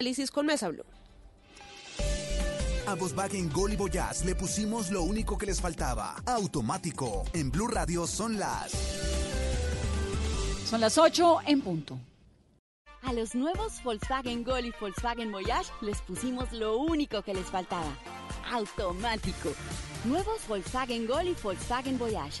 Análisis con Mesa Blue. A Volkswagen Gol y Voyage le pusimos lo único que les faltaba. Automático. En Blue Radio son las... Son las 8 en punto. A los nuevos Volkswagen Gol y Volkswagen Voyage les pusimos lo único que les faltaba. Automático. Nuevos Volkswagen Gol y Volkswagen Voyage.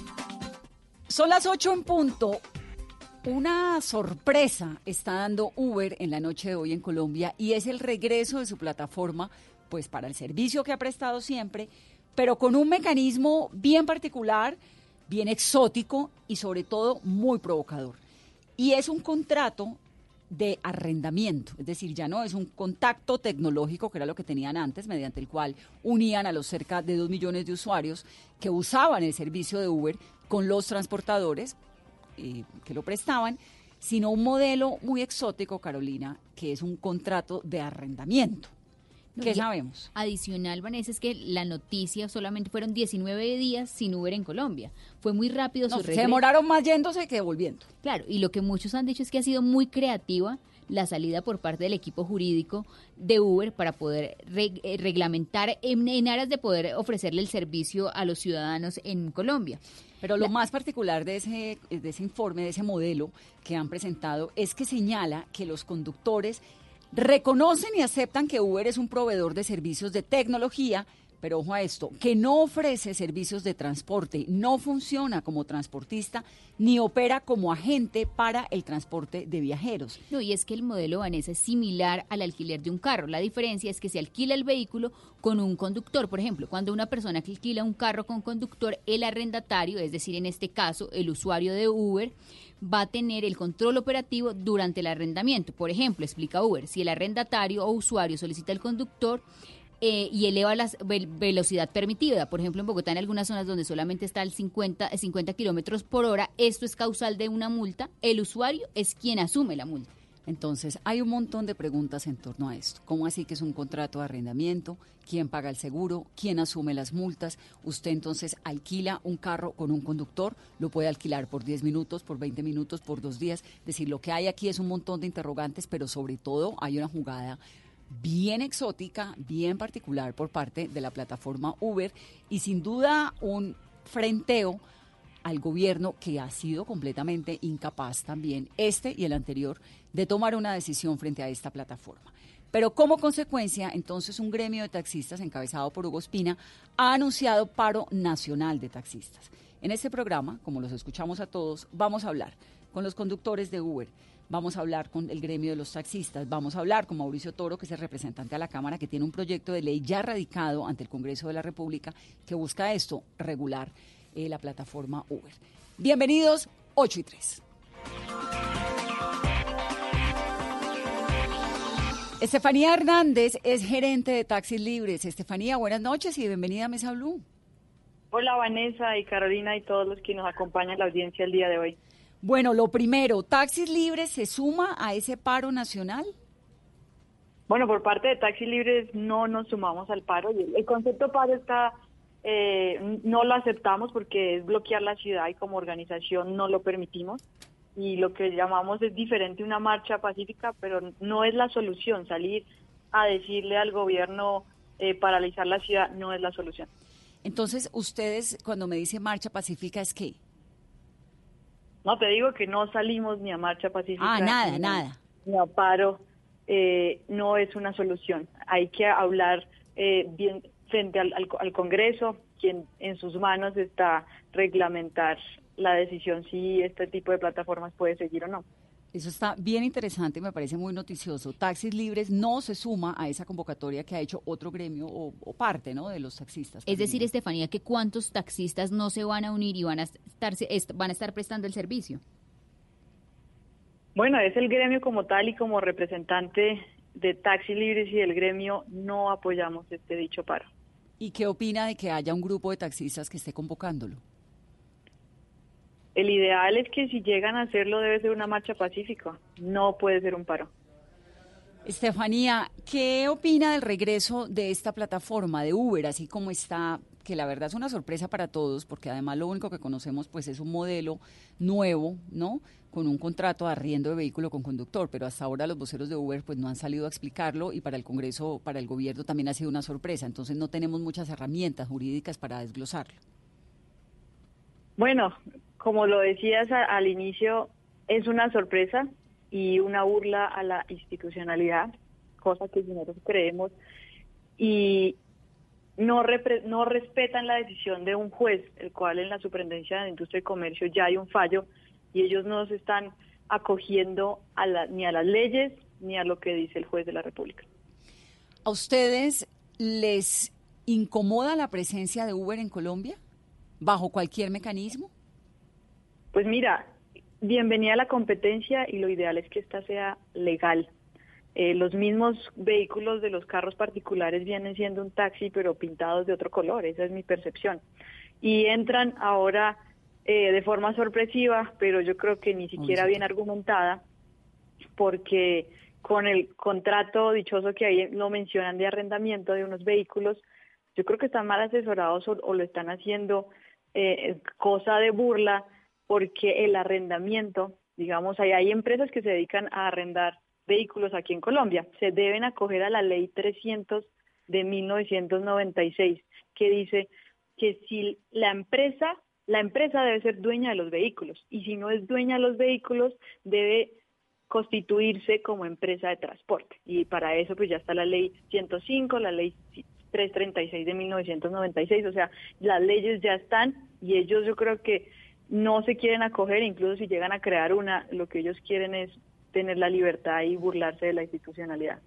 Son las 8 en punto. Una sorpresa está dando Uber en la noche de hoy en Colombia y es el regreso de su plataforma, pues para el servicio que ha prestado siempre, pero con un mecanismo bien particular, bien exótico y sobre todo muy provocador. Y es un contrato de arrendamiento, es decir, ya no es un contacto tecnológico que era lo que tenían antes, mediante el cual unían a los cerca de dos millones de usuarios que usaban el servicio de Uber con los transportadores eh, que lo prestaban, sino un modelo muy exótico, Carolina, que es un contrato de arrendamiento. ¿Qué sabemos? Adicional, Vanessa, es que la noticia solamente fueron 19 días sin Uber en Colombia. Fue muy rápido No, su se demoraron más yéndose que volviendo. Claro, y lo que muchos han dicho es que ha sido muy creativa la salida por parte del equipo jurídico de Uber para poder reg- eh, reglamentar en, en aras de poder ofrecerle el servicio a los ciudadanos en Colombia. Pero lo La- más particular de ese, de ese informe, de ese modelo que han presentado, es que señala que los conductores reconocen y aceptan que Uber es un proveedor de servicios de tecnología, pero ojo a esto, que no ofrece servicios de transporte, no funciona como transportista ni opera como agente para el transporte de viajeros. No, y es que el modelo Vanessa es similar al alquiler de un carro. La diferencia es que se alquila el vehículo con un conductor. Por ejemplo, cuando una persona alquila un carro con conductor, el arrendatario, es decir, en este caso, el usuario de Uber, va a tener el control operativo durante el arrendamiento. Por ejemplo, explica Uber, si el arrendatario o usuario solicita el conductor, eh, y eleva la velocidad permitida. Por ejemplo, en Bogotá, en algunas zonas donde solamente está el 50, eh, 50 kilómetros por hora, esto es causal de una multa. El usuario es quien asume la multa. Entonces, hay un montón de preguntas en torno a esto. ¿Cómo así que es un contrato de arrendamiento? ¿Quién paga el seguro? ¿Quién asume las multas? Usted entonces alquila un carro con un conductor, lo puede alquilar por 10 minutos, por 20 minutos, por dos días. Es decir, lo que hay aquí es un montón de interrogantes, pero sobre todo hay una jugada bien exótica, bien particular por parte de la plataforma Uber y sin duda un frenteo al gobierno que ha sido completamente incapaz también, este y el anterior, de tomar una decisión frente a esta plataforma. Pero como consecuencia, entonces un gremio de taxistas encabezado por Hugo Espina ha anunciado paro nacional de taxistas. En este programa, como los escuchamos a todos, vamos a hablar con los conductores de Uber, vamos a hablar con el gremio de los taxistas, vamos a hablar con Mauricio Toro, que es el representante a la Cámara, que tiene un proyecto de ley ya radicado ante el Congreso de la República que busca esto, regular eh, la plataforma Uber. Bienvenidos, 8 y 3. Estefanía Hernández es gerente de Taxis Libres. Estefanía, buenas noches y bienvenida a Mesa Blue. Hola Vanessa y Carolina y todos los que nos acompañan en la audiencia el día de hoy. Bueno, lo primero, ¿Taxis Libres se suma a ese paro nacional? Bueno, por parte de Taxi Libres no nos sumamos al paro. el- concepto paro está, eh, no lo aceptamos porque es bloquear la ciudad y como organización no lo permitimos. Y lo que llamamos es diferente una marcha pacífica, pero no es la solución. Salir a decirle al gobierno eh, paralizar la ciudad no es la solución. Entonces, ustedes, cuando me dice marcha pacífica, ¿es qué? No te digo que no salimos ni a marcha pacífica. Ah, nada, ni nada. Ni a paro. eh, no es una solución. Hay que hablar eh, bien frente al, al, Congreso, quien en sus manos está reglamentar la decisión si este tipo de plataformas puede seguir o no. Eso está bien interesante, me parece muy noticioso. Taxis Libres no se suma a esa convocatoria que ha hecho otro gremio o, parte ¿no? de los taxistas. Es decir, Estefanía, que cuántos taxistas no se van a unir y van a estar, van a estar prestando el servicio. Bueno, es el gremio como tal y como representante de Taxis Libres y del gremio no apoyamos este dicho paro. ¿Y qué opina de que haya un grupo de taxistas que esté convocándolo? El ideal es que si llegan a hacerlo debe ser una marcha pacífica, no puede ser un paro. Estefanía, ¿qué opina del regreso de esta plataforma de Uber, así como está, que la verdad es una sorpresa para todos, porque además lo único que conocemos pues es un modelo nuevo, ¿no? Con un contrato de arriendo de vehículo con conductor, pero hasta ahora los voceros de Uber pues no han salido a explicarlo y para el Congreso, para el gobierno también ha sido una sorpresa, entonces no tenemos muchas herramientas jurídicas para desglosarlo. Bueno, como lo decías al inicio, es una sorpresa y una burla a la institucionalidad, cosa que nosotros creemos, y no, no respetan la decisión de un juez, el cual en la Superintendencia de Industria y Comercio ya hay un fallo y ellos no se están acogiendo a la, ni a las leyes ni a lo que dice el juez de la República. ¿A ustedes les incomoda la presencia de Uber en Colombia bajo cualquier mecanismo? Pues mira, bienvenida a la competencia y lo ideal es que esta sea legal. Eh, los mismos vehículos de los carros particulares vienen siendo un taxi, pero pintados de otro color, esa es mi percepción. Y entran ahora eh, de forma sorpresiva, pero yo creo que ni siquiera bien argumentada, porque con el contrato dichoso que ahí lo mencionan de arrendamiento de unos vehículos, yo creo que están mal asesorados o, lo están haciendo eh, cosa de burla porque el arrendamiento, digamos, hay, hay empresas que se dedican a arrendar vehículos aquí en Colombia, se deben acoger a la ley 300 de 1996, que dice que si la empresa, la empresa debe ser dueña de los vehículos y si no es dueña de los vehículos debe constituirse como empresa de transporte. Y para eso pues ya está la ley 105, la ley 336 de 1996, o sea, las leyes ya están y ellos yo creo que no se quieren acoger, incluso si llegan a crear una, lo que ellos quieren es tener la libertad y burlarse de la institucionalidad.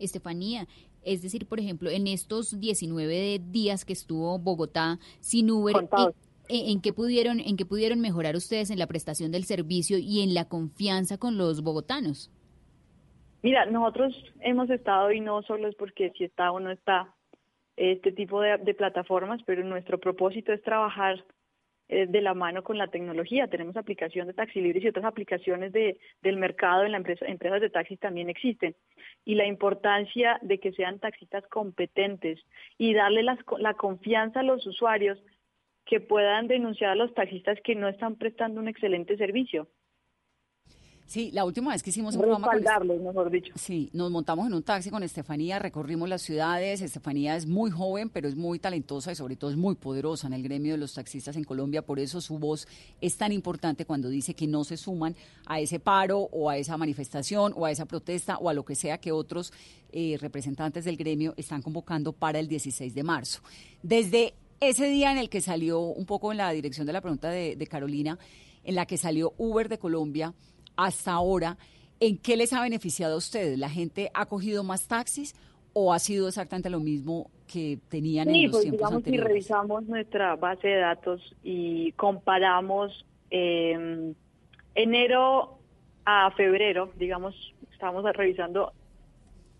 Estefanía, es decir, por ejemplo, en estos 19 días que estuvo Bogotá sin Uber, ¿en, qué pudieron, ¿en qué pudieron mejorar ustedes en la prestación del servicio y en la confianza con los bogotanos? Mira, nosotros hemos estado, y no solo es porque si está o no está este tipo de, de plataformas, pero nuestro propósito es trabajar eh, de la mano con la tecnología. Tenemos aplicación de Taxi Libres y otras aplicaciones de, del mercado en la empresa, empresas de taxis también existen. Y la importancia de que sean taxistas competentes y darle la confianza a los usuarios que puedan denunciar a los taxistas que no están prestando un excelente servicio. Sí, la última vez que hicimos un programa con mejor dicho. Sí, nos montamos en un taxi con Estefanía, recorrimos las ciudades. Estefanía es muy joven, pero es muy talentosa y sobre todo es muy poderosa en el gremio de los taxistas en Colombia. Por eso su voz es tan importante cuando dice que no se suman a ese paro o a esa manifestación o a esa protesta o a lo que sea que otros eh, representantes del gremio están convocando para el 16 de marzo. Desde ese día en el que salió un poco en la dirección de la pregunta de, de Carolina, en la que salió Uber de Colombia hasta ahora, ¿en qué les ha beneficiado a ustedes? ¿La gente ha cogido más taxis o ha sido exactamente lo mismo que tenían en los pues, tiempos digamos, Si revisamos nuestra base de datos y comparamos em, enero a febrero, digamos, estamos revisando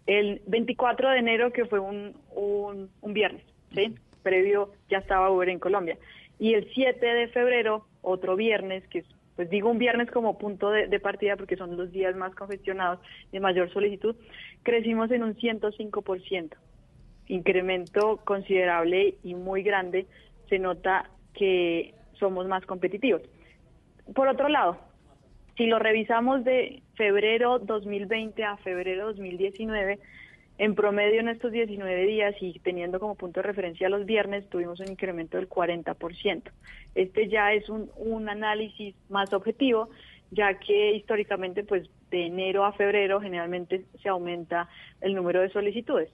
el 24 de enero, que fue un, un, un viernes, ¿sí? Previo ya estaba Uber en Colombia. Y el 7 de febrero, otro viernes, que es pues digo un viernes como punto de, partida porque son los días más congestionados de mayor solicitud, crecimos en un 105%, incremento considerable y muy grande, se nota que somos más competitivos. Por otro lado, si lo revisamos de febrero 2020 a febrero 2019, en promedio en estos 19 días y teniendo como punto de referencia los viernes, tuvimos un incremento del 40%. Este ya es un, un análisis más objetivo ya que históricamente pues de enero a febrero generalmente se aumenta el número de solicitudes.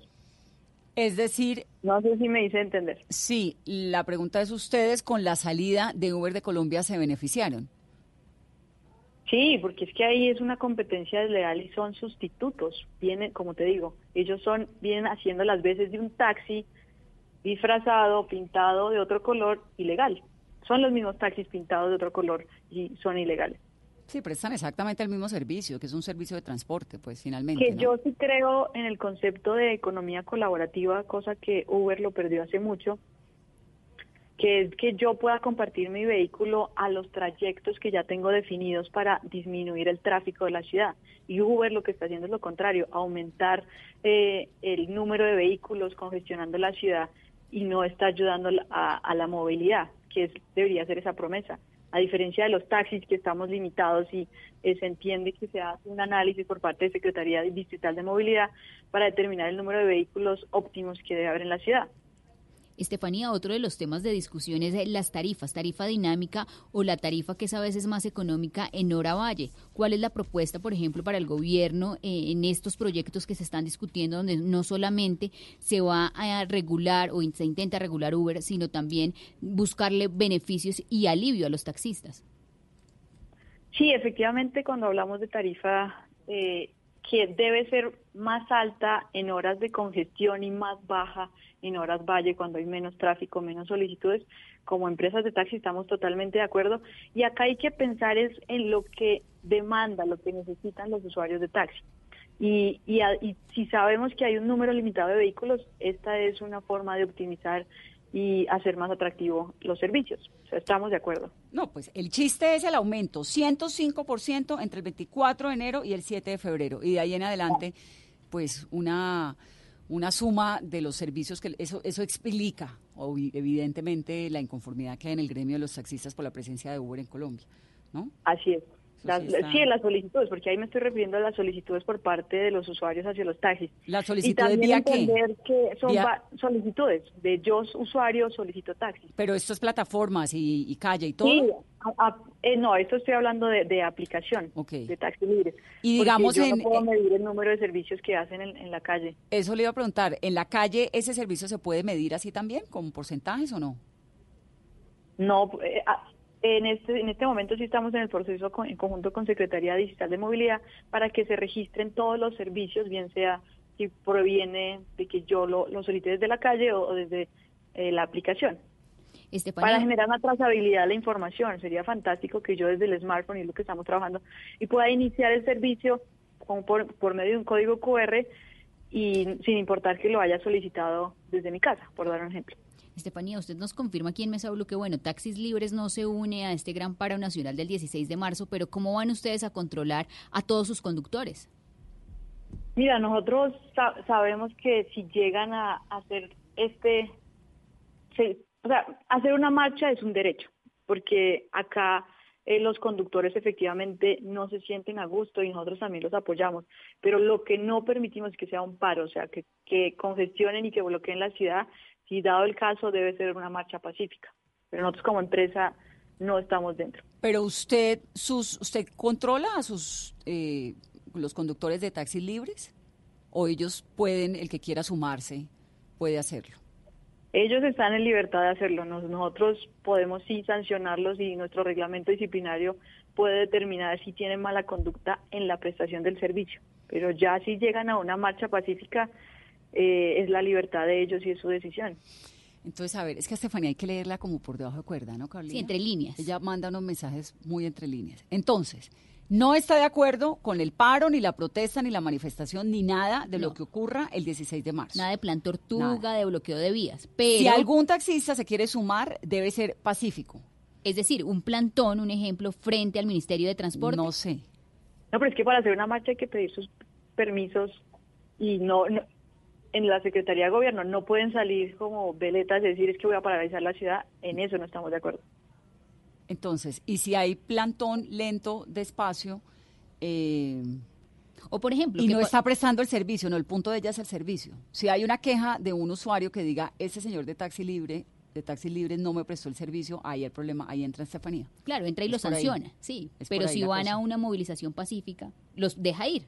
Es decir... No sé si me hice entender. Sí, la pregunta es, ¿ustedes con la salida de Uber de Colombia se beneficiaron? Sí, porque es que ahí es una competencia desleal y son sustitutos. Vienen, como te digo, ellos son vienen haciendo las veces de un taxi disfrazado, pintado de otro color, ilegal. Son los mismos taxis pintados de otro color y son ilegales. Sí, prestan exactamente el mismo servicio, que es un servicio de transporte, pues finalmente. Que yo sí creo en el concepto de economía colaborativa, cosa que Uber lo perdió hace mucho, que es que yo pueda compartir mi vehículo a los trayectos que ya tengo definidos para disminuir el tráfico de la ciudad. Y Uber lo que está haciendo es lo contrario, aumentar eh, el número de vehículos congestionando la ciudad y no está ayudando a, la movilidad, que debería ser esa promesa a diferencia de los taxis que estamos limitados y eh, se entiende que se hace un análisis por parte de Secretaría Distrital de Movilidad para determinar el número de vehículos óptimos que debe haber en la ciudad. Estefanía, otro de los temas de discusión es las tarifas, tarifa dinámica o la tarifa que es a veces más económica en Hora Valle. ¿Cuál es la propuesta, por ejemplo, para el gobierno eh, en estos proyectos que se están discutiendo, donde no solamente se va a regular o se intenta regular Uber, sino también buscarle beneficios y alivio a los taxistas? Sí, efectivamente, cuando hablamos de tarifa, eh, que debe ser más alta en horas de congestión y más baja en horas valle cuando hay menos tráfico, menos solicitudes. Como empresas de taxi estamos totalmente de acuerdo y acá hay que pensar es en lo que demanda, lo que necesitan los usuarios de taxi. Y, y, y si sabemos que hay un número limitado de vehículos, esta es una forma de optimizar y hacer más atractivo los servicios. O sea, estamos de acuerdo. No, pues el chiste es el aumento, 105% entre el 24 de enero y el 7 de febrero. Y de ahí en adelante, pues una, una suma de los servicios que eso, eso explica, evidentemente, la inconformidad que hay en el gremio de los taxistas por la presencia de Uber en Colombia, ¿no? Así es sí, en las solicitudes, porque ahí me estoy refiriendo a las solicitudes por parte de los usuarios hacia los taxis. ¿Las solicitudes vía entender que son solicitudes de yo, usuario, solicito taxi. Pero esto es plataformas y, calle y todo. Sí, eh, no, esto estoy hablando de, aplicación, de taxi libre. Y digamos yo en, no puedo medir el número de servicios que hacen en, la calle. Eso le iba a preguntar, ¿en la calle ese servicio se puede medir así también, con porcentajes o no? No, eh, en este, en este momento sí estamos en el proceso en conjunto con Secretaría Digital de Movilidad para que se registren todos los servicios, bien sea si proviene de que yo lo, lo solicite desde la calle o, desde eh, la aplicación. Para generar una trazabilidad de la información. Sería fantástico que yo desde el smartphone y lo que estamos trabajando y pueda iniciar el servicio por, por medio de un código QR y sin importar que lo haya solicitado desde mi casa, por dar un ejemplo. Estefanía, usted nos confirma aquí en Mesa Blue que, bueno, Taxis Libres no se une a este gran paro nacional del 16 de marzo, pero ¿cómo van ustedes a controlar a todos sus conductores? Mira, nosotros sabemos que si llegan a hacer este, o sea, hacer una marcha es un derecho, porque acá eh, los conductores efectivamente no se sienten a gusto y nosotros también los apoyamos, pero lo que no permitimos es que sea un paro, o sea, que, que congestionen y que bloqueen la ciudad si dado el caso debe ser una marcha pacífica. Pero nosotros como empresa no estamos dentro. Pero usted, sus, usted controla a sus eh, los conductores de taxis libres o ellos pueden, el que quiera sumarse, puede hacerlo. Ellos están en libertad de hacerlo. Nosotros podemos sí sancionarlos y nuestro reglamento disciplinario puede determinar si tienen mala conducta en la prestación del servicio. Pero ya si llegan a una marcha pacífica, eh, es la libertad de ellos y es su decisión. Entonces, a ver, es que a Estefanía hay que leerla como por debajo de cuerda, ¿no, Carolina? Sí, entre líneas. Ella manda unos mensajes muy entre líneas. Entonces, no está de acuerdo con el paro, ni la protesta, ni la manifestación, ni nada de lo que ocurra el 16 de marzo. Nada de plan tortuga, de bloqueo de vías. Pero, si algún taxista se quiere sumar, debe ser pacífico. Es decir, un plantón, un ejemplo, frente al Ministerio de Transporte. No sé. No, pero es que para hacer una marcha hay que pedir sus permisos y no, no en la Secretaría de Gobierno no pueden salir como veletas y decir es que voy a paralizar la ciudad, en eso no estamos de acuerdo. Entonces, y si hay plantón lento, despacio, eh, o por ejemplo, y no está prestando el servicio, no, el punto de ella es el servicio. Si hay una queja de un usuario que diga, ese señor de taxi libre de taxis libres no me prestó el servicio, ahí el problema, ahí entra Estefanía. Claro, entra y Es lo ahí. sanciona, sí. Es Pero si van cosa. a una movilización pacífica, los deja ir.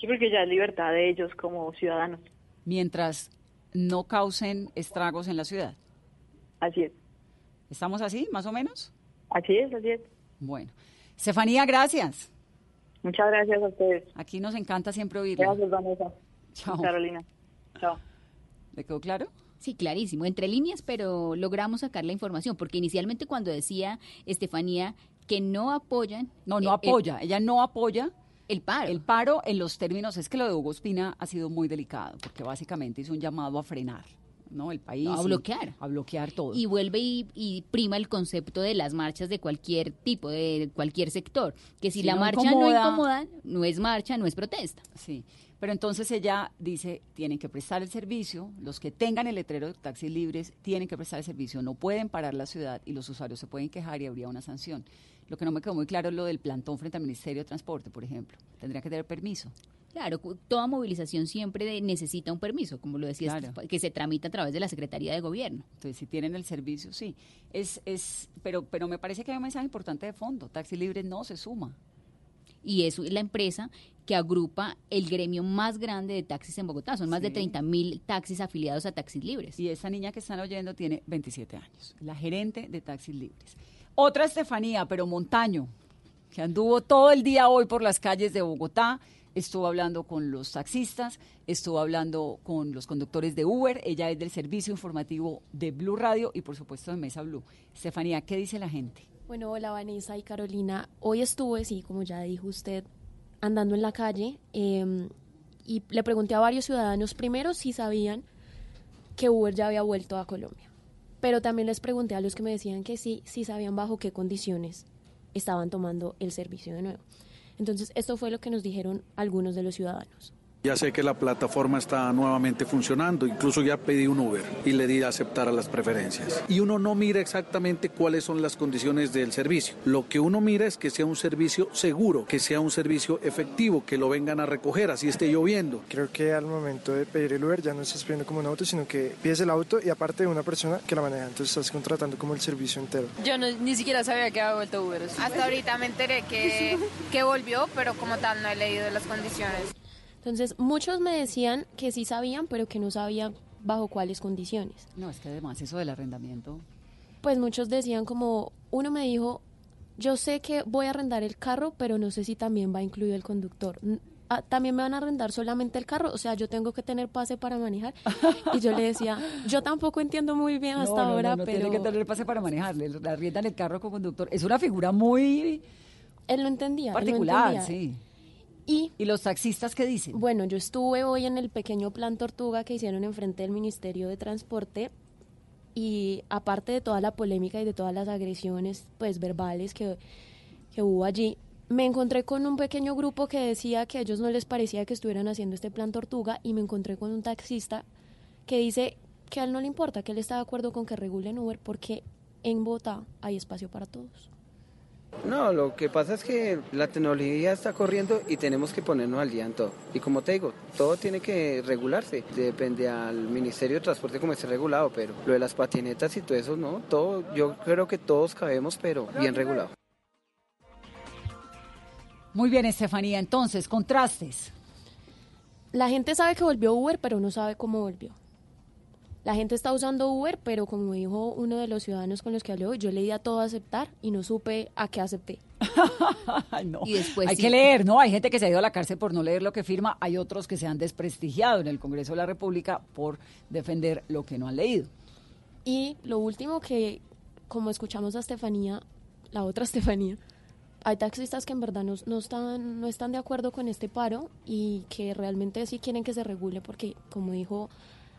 Sí, porque ya es libertad de ellos como ciudadanos. Mientras no causen estragos en la ciudad. Así es. ¿Estamos así, más o menos? Así es, así es. Bueno. Estefanía, gracias. Muchas gracias a ustedes. Aquí nos encanta siempre oírla. Gracias, Vanessa. Chao. Carolina. Chao. ¿Le quedó claro? Sí, clarísimo, entre líneas, pero logramos sacar la información, porque inicialmente cuando decía Estefanía que no apoyan... No, no eh, apoya. Ella no apoya El, paro. el paro en los términos. Es que lo de Hugo Espina ha sido muy delicado, porque básicamente hizo un llamado a frenar, ¿no? El país. No, a y- bloquear. A bloquear todo. y vuelve y, y prima el concepto de las marchas de cualquier tipo, de cualquier sector. Que si, Si la no marcha no incomoda- incomoda, no es marcha, no es protesta. Sí, pero entonces ella dice, tienen que prestar el servicio, los que tengan el letrero de taxis libres tienen que prestar el servicio, no pueden parar la ciudad y los usuarios se pueden quejar y habría una sanción. Lo que no me quedó muy claro es lo del plantón frente al Ministerio de Transporte, por ejemplo. Tendría que tener permiso. Claro, toda movilización siempre de- necesita un permiso, como lo decía, Claro. que se tramita a través de la Secretaría de Gobierno. Entonces, si tienen el servicio, sí. Es, es, pero, pero me parece que hay un mensaje importante de fondo. Taxi Libre no se suma. Y es la empresa que agrupa el gremio más grande de taxis en Bogotá. Son más de Sí. 30 mil taxis afiliados a Taxis Libres. Y esa niña que están oyendo tiene 27 años, la gerente de Taxis Libres. Otra Estefanía, pero Montaño, que anduvo todo el día hoy por las calles de Bogotá, estuvo hablando con los taxistas, estuvo hablando con los conductores de Uber, ella es del servicio informativo de Blue Radio y por supuesto de Mesa Blue. Estefanía, ¿qué dice la gente? Bueno, hola Vanessa y Carolina. Hoy estuve, sí, como ya dijo usted, andando en la calle eh, y le pregunté a varios ciudadanos primero si sabían que Uber ya había vuelto a Colombia. Pero también les pregunté a los que me decían que sí, sí sabían bajo qué condiciones estaban tomando el servicio de nuevo. Entonces, esto fue lo que nos dijeron algunos de los ciudadanos. Ya sé que la plataforma está nuevamente funcionando, incluso ya pedí un Uber y le di a aceptar a las preferencias. Y uno no mira exactamente cuáles son las condiciones del servicio. Lo que uno mira es que sea un servicio seguro, que sea un servicio efectivo, que lo vengan a recoger, así esté lloviendo. Creo que al momento de pedir el Uber ya no estás pidiendo como un auto, sino que pides el auto y aparte de una persona que la maneja. Entonces estás contratando como el servicio entero. Yo no- ni siquiera sabía que había vuelto Uber. Hasta ahorita me enteré que, que volvió, pero como tal no he leído las condiciones. Entonces, muchos me decían que sí sabían, pero que no sabían bajo cuáles condiciones. No, es que además eso del arrendamiento. Pues muchos decían como, uno me dijo, yo sé que voy a arrendar el carro, pero no sé si también va incluido el conductor. Ah, También me van a arrendar solamente el carro, o sea, yo tengo que tener pase para manejar. Y yo le decía, yo tampoco entiendo muy bien hasta no, no, ahora, no, no pero tiene que tener pase para manejarle, le arriendan el carro con conductor. Es una figura muy él lo entendía. él lo particular, entendía. sí. Y ¿Y los taxistas qué dicen? Bueno, yo estuve hoy en el pequeño plan Tortuga que hicieron enfrente del Ministerio de Transporte y aparte de toda la polémica y de todas las agresiones pues verbales que, que hubo allí, me encontré con un pequeño grupo que decía que a ellos no les parecía que estuvieran haciendo este plan Tortuga y me encontré con un taxista que dice que a él no le importa, que él está de acuerdo con que regulen Uber porque en Bogotá hay espacio para todos. No, lo que pasa es que la tecnología está corriendo y tenemos que ponernos al día en todo. Y como te digo, todo tiene que regularse. Depende al Ministerio de Transporte como esté regulado, pero lo de las patinetas y todo eso, no. Todo, yo creo que todos cabemos, pero bien regulado. Muy bien, Estefanía. Entonces, contrastes. La gente sabe que volvió Uber, pero no sabe cómo volvió. La gente está usando Uber, pero como dijo uno de los ciudadanos con los que hablé hoy, yo le di a todo a aceptar y no supe a qué acepté. Ay, no. Y después Hay sí. que leer, ¿no? Hay gente que se ha ido a la cárcel por no leer lo que firma, hay otros que se han desprestigiado en el Congreso de la República por defender lo que no han leído. Y lo último que, como escuchamos a Estefanía, la otra Estefanía, hay taxistas que en verdad no, no están, no están de acuerdo con este paro y que realmente sí quieren que se regule porque, como dijo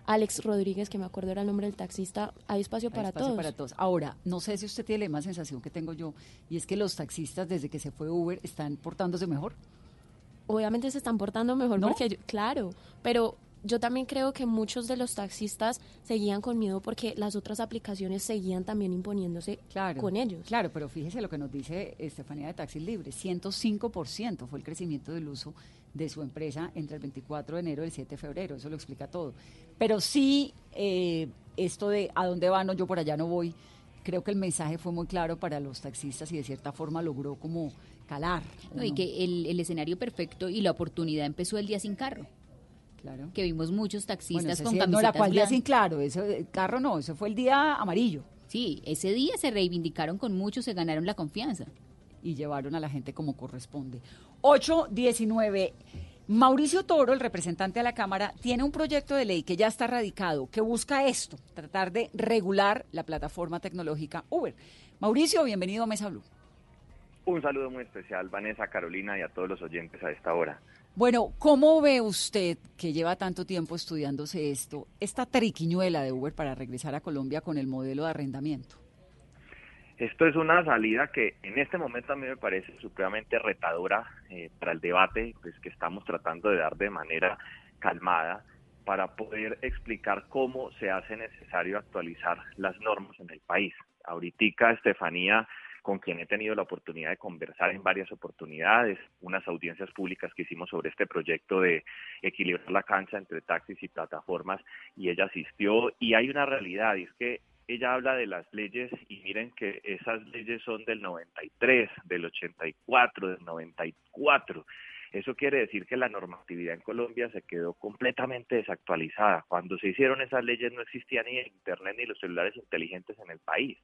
Alex Rodríguez, que me acuerdo era el nombre del taxista, hay espacio, Hay para, espacio todos. para todos. Ahora, no sé si usted tiene la misma sensación que tengo yo, y es que los taxistas desde que se fue Uber están portándose mejor. Obviamente se están portando mejor ¿No? porque, yo- claro, pero yo también creo que muchos de los taxistas seguían con miedo porque las otras aplicaciones seguían también imponiéndose con ellos. Claro, pero fíjese lo que nos dice Estefanía de Taxis Libres, 105% fue el crecimiento del uso de su empresa entre el 24 de enero y el 7 de febrero, eso lo explica todo. Pero sí, eh, esto de a dónde van, yo por allá no voy, creo que el mensaje fue muy claro para los taxistas y de cierta forma logró como calar. y que el, escenario perfecto y la oportunidad empezó el día sin carro. Claro. Que vimos muchos taxistas con camisetas No, la cual día sin claro, ese carro no, eso fue el día amarillo. Sí, ese día se reivindicaron con muchos, se ganaron la confianza. Y llevaron a la gente como corresponde. 819. Mauricio Toro, el representante de la Cámara, tiene un proyecto de ley que ya está radicado, que busca esto, tratar de regular la plataforma tecnológica Uber. Mauricio, bienvenido a Mesa Blue. Un saludo muy especial, Vanessa, Carolina y a todos los oyentes a esta hora. Bueno, ¿cómo ve usted, que lleva tanto tiempo estudiándose esto, esta triquiñuela de Uber para regresar a Colombia con el modelo de arrendamiento? Esto es una salida que en este momento a mí me parece supremamente retadora eh, para el debate pues, que estamos tratando de dar de manera calmada para poder explicar cómo se hace necesario actualizar las normas en el país. Ahorita Estefanía con quien he tenido la oportunidad de conversar en varias oportunidades, unas audiencias públicas que hicimos sobre este proyecto de equilibrar la cancha entre taxis y plataformas y ella asistió y hay una realidad y es que ella habla de las leyes y miren que esas leyes son del 93, del 84, del 94. Eso quiere decir que la normatividad en Colombia se quedó completamente desactualizada. Cuando se hicieron esas leyes no existía ni el Internet ni los celulares inteligentes en el país.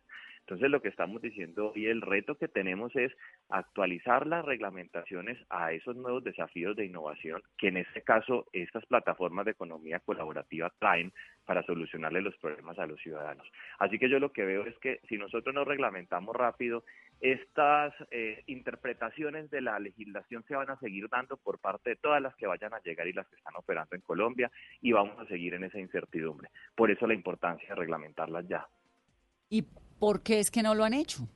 Entonces lo que estamos diciendo y el reto que tenemos es actualizar las reglamentaciones a esos nuevos desafíos de innovación que en este caso estas plataformas de economía colaborativa traen para solucionarle los problemas a los ciudadanos. Así que yo lo que veo es que si nosotros no reglamentamos rápido, estas eh, interpretaciones de la legislación se van a seguir dando por parte de todas las que vayan a llegar y las que están operando en Colombia y vamos a seguir en esa incertidumbre. Por eso la importancia de reglamentarlas ya. ¿Y ¿Por qué es que no lo han hecho?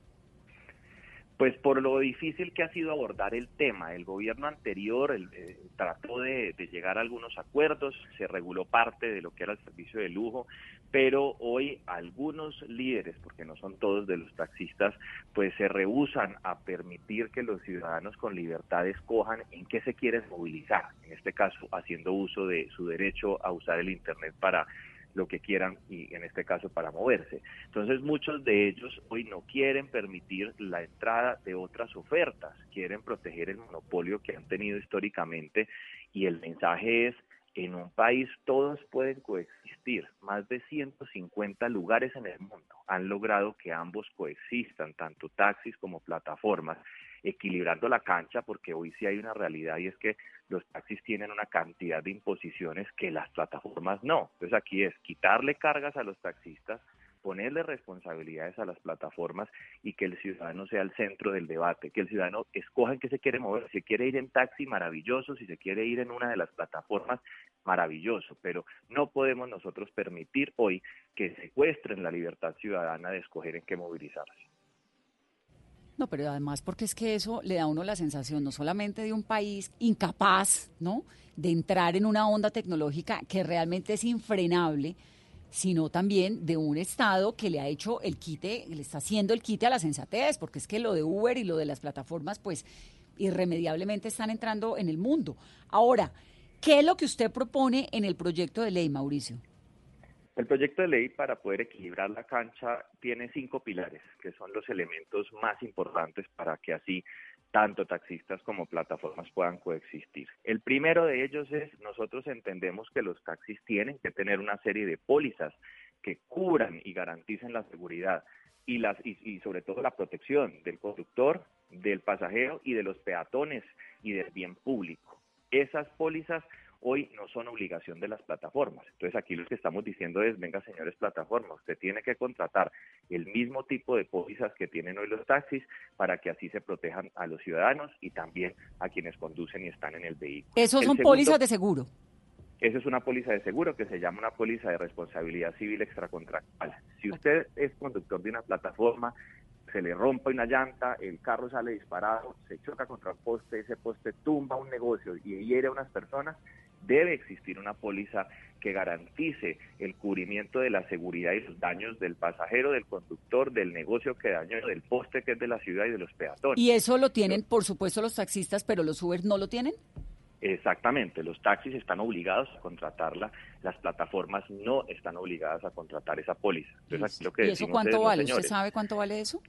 Pues por lo difícil que ha sido abordar el tema. El gobierno anterior eh, trató de, llegar a algunos acuerdos, se reguló parte de lo que era el servicio de lujo, pero hoy algunos líderes, porque no son todos de los taxistas, pues se rehusan a permitir que los ciudadanos con libertad escojan en qué se quieren movilizar, en este caso haciendo uso de su derecho a usar el Internet para lo que quieran y en este caso para moverse. Entonces muchos de ellos hoy no quieren permitir la entrada de otras ofertas, quieren proteger el monopolio que han tenido históricamente y el mensaje es en un país todos pueden coexistir. Más de 150 lugares en el mundo han logrado que ambos coexistan, tanto taxis como plataformas, equilibrando la cancha, porque hoy sí hay una realidad y es que los taxis tienen una cantidad de imposiciones que las plataformas no. Entonces aquí es quitarle cargas a los taxistas, ponerle responsabilidades a las plataformas y que el ciudadano sea el centro del debate, que el ciudadano escoja en qué se quiere mover, si quiere ir en taxi, maravilloso, si se quiere ir en una de las plataformas, maravilloso, pero no podemos nosotros permitir hoy que secuestren la libertad ciudadana de escoger en qué movilizarse. No, pero además porque es que eso le da a uno la sensación no solamente de un país incapaz, ¿no? De entrar en una onda tecnológica que realmente es infrenable, sino también de un Estado que le ha hecho el quite, le está haciendo el quite a la sensatez, porque es que lo de Uber y lo de las plataformas, pues irremediablemente están entrando en el mundo. Ahora, ¿qué es lo que usted propone en el proyecto de ley, Mauricio? El proyecto de ley para poder equilibrar la cancha tiene cinco pilares, que son los elementos más importantes para que así tanto taxistas como plataformas puedan coexistir. El primero de ellos es, nosotros entendemos que los taxis tienen que tener una serie de pólizas que cubran y garanticen la seguridad y, y sobre todo la protección del conductor, del pasajero y de los peatones y del bien público. Esas pólizas hoy no son obligación de las plataformas. Entonces aquí lo que estamos diciendo es, venga señores plataformas, usted tiene que contratar el mismo tipo de pólizas que tienen hoy los taxis para que así se protejan a los ciudadanos y también a quienes conducen y están en el vehículo. ¿Esos son pólizas de seguro? Eso es una póliza de seguro que se llama una póliza de responsabilidad civil extracontractual. Si usted es conductor de una plataforma, se le rompe una llanta, el carro sale disparado, se choca contra un poste, ese poste tumba un negocio y hiere a unas personas, debe existir una póliza que garantice el cubrimiento de la seguridad y los daños del pasajero, del conductor, del negocio que dañó, del poste que es de la ciudad y de los peatones. Y eso lo tienen, por supuesto, los taxistas, pero los Uber no lo tienen. Exactamente, los taxis están obligados a contratarla, las plataformas no están obligadas a contratar esa póliza. Entonces, lo que ¿Y eso cuánto vale? ¿Usted sabe cuánto vale eso?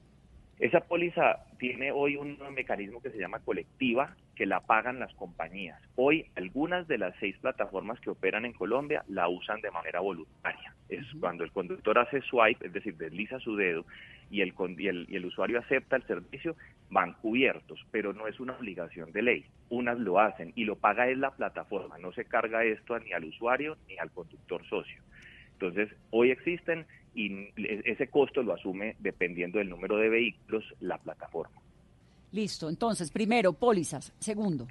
Esa póliza tiene hoy un mecanismo que se llama colectiva, que la pagan las compañías. Hoy algunas de las seis plataformas que operan en Colombia la usan de manera voluntaria. Es cuando el conductor hace swipe, es decir, desliza su dedo y el, y el, y el usuario acepta el servicio, van cubiertos, pero no es una obligación de ley. Unas lo hacen y lo paga es la plataforma, no se carga esto ni al usuario ni al conductor socio. Entonces, hoy existen y ese costo lo asume dependiendo del número de vehículos la plataforma. Listo, entonces, primero, pólizas. Segundo.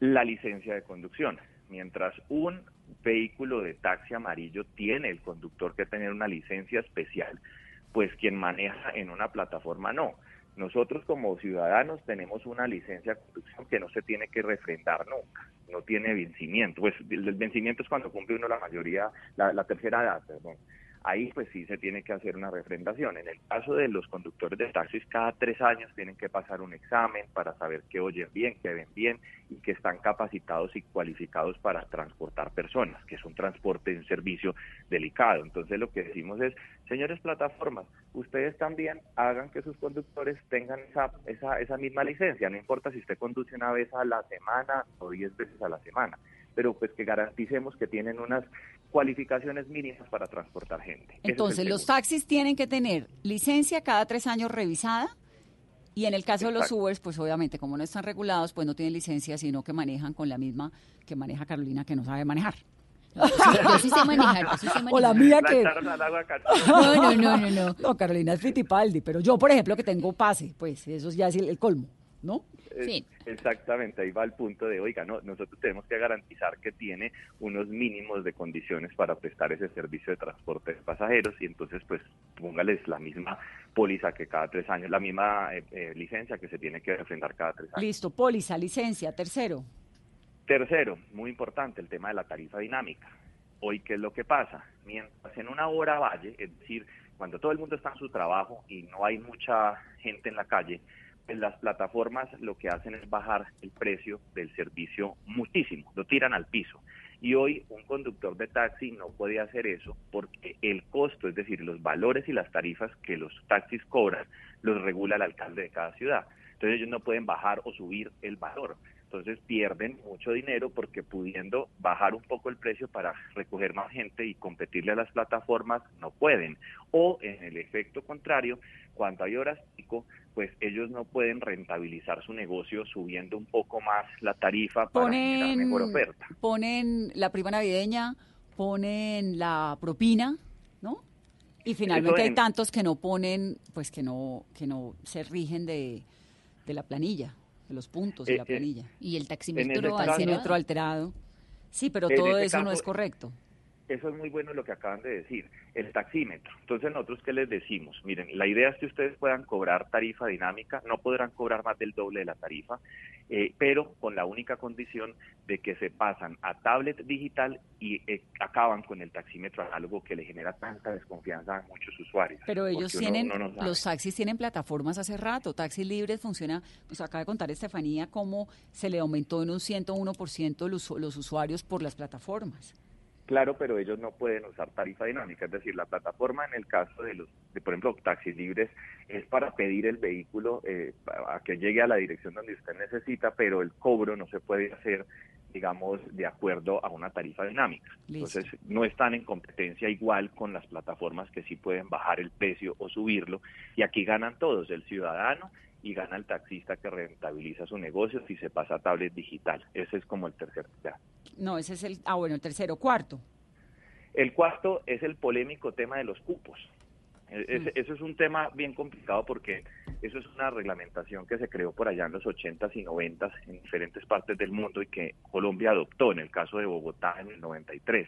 La licencia de conducción. Mientras un vehículo de taxi amarillo tiene el conductor que tener una licencia especial, pues quien maneja en una plataforma no. Nosotros como ciudadanos tenemos una licencia de conducción que no se tiene que refrendar nunca, no tiene vencimiento. Pues el vencimiento es cuando cumple uno la mayoría, la, la tercera edad, perdón ahí pues sí se tiene que hacer una refrendación. En el caso de los conductores de taxis, cada tres años tienen que pasar un examen para saber que oyen bien, que ven bien y que están capacitados y cualificados para transportar personas, que es un transporte de un servicio delicado. Entonces lo que decimos es, señores plataformas, ustedes también hagan que sus conductores tengan esa, esa, esa misma licencia, no importa si usted conduce una vez a la semana o diez veces a la semana pero pues que garanticemos que tienen unas cualificaciones mínimas para transportar gente. Entonces, los taxis tienen que tener licencia cada tres años revisada y en el caso de los Ubers, pues obviamente como no están regulados, pues no tienen licencia, sino que manejan con la misma que maneja Carolina, que no sabe manejar. yo sí sé manejar, yo sí sé manejar. O la mía que... No, no, no, no, no. No, Carolina es Fittipaldi, pero yo, por ejemplo, que tengo pase, pues eso ya es el colmo, ¿no? Sí. Exactamente, ahí va el punto de, oiga, no, nosotros tenemos que garantizar que tiene unos mínimos de condiciones para prestar ese servicio de transporte de pasajeros y entonces pues póngales la misma póliza que cada tres años, la misma eh, eh, licencia que se tiene que refrendar cada tres años. Listo, póliza, licencia, tercero. Tercero, muy importante, el tema de la tarifa dinámica. Hoy, ¿qué es lo que pasa? Mientras en una hora valle, es decir, cuando todo el mundo está en su trabajo y no hay mucha gente en la calle, las plataformas lo que hacen es bajar el precio del servicio muchísimo, lo tiran al piso. Y hoy un conductor de taxi no puede hacer eso porque el costo, es decir, los valores y las tarifas que los taxis cobran, los regula el alcalde de cada ciudad. Entonces ellos no pueden bajar o subir el valor. Entonces pierden mucho dinero porque pudiendo bajar un poco el precio para recoger más gente y competirle a las plataformas, no pueden. O en el efecto contrario, cuando hay horas pico, pues ellos no pueden rentabilizar su negocio subiendo un poco más la tarifa para ponen, mejor oferta. Ponen la prima navideña, ponen la propina, ¿no? Y finalmente hay tantos que no ponen, pues que no, que no se rigen de, de la planilla los puntos de la eh, eh, planilla. y el taxímetro, taxímetro alterado. Sí, pero todo eso no es correcto. Eso es muy bueno lo que acaban de decir, el taxímetro. Entonces, nosotros qué les decimos? Miren, la idea es que ustedes puedan cobrar tarifa dinámica, no podrán cobrar más del doble de la tarifa, eh, pero con la única condición de que se pasan a tablet digital y eh, acaban con el taxímetro algo que le genera tanta desconfianza a muchos usuarios. Pero ellos tienen, los taxis tienen plataformas hace rato, Taxis Libres funciona, nos acaba de contar Estefanía cómo se le aumentó en un 101% los, los usuarios por las plataformas. Claro, pero ellos no pueden usar tarifa dinámica, es decir, la plataforma en el caso de los, de, por ejemplo, taxis libres es para pedir el vehículo eh, a que llegue a la dirección donde usted necesita, pero el cobro no se puede hacer, digamos, de acuerdo a una tarifa dinámica. Entonces, no están en competencia igual con las plataformas que sí pueden bajar el precio o subirlo, y aquí ganan todos, el ciudadano y gana el taxista que rentabiliza su negocio si se pasa a tablet digital. Ese es como el tercer No, ese es el, ah bueno, el tercero, cuarto. El cuarto es el polémico tema de los cupos. E. Eso es un tema bien complicado porque eso es una reglamentación que se creó por allá en los 80s y 90s en diferentes partes del mundo y que Colombia adoptó en el caso de Bogotá en el 93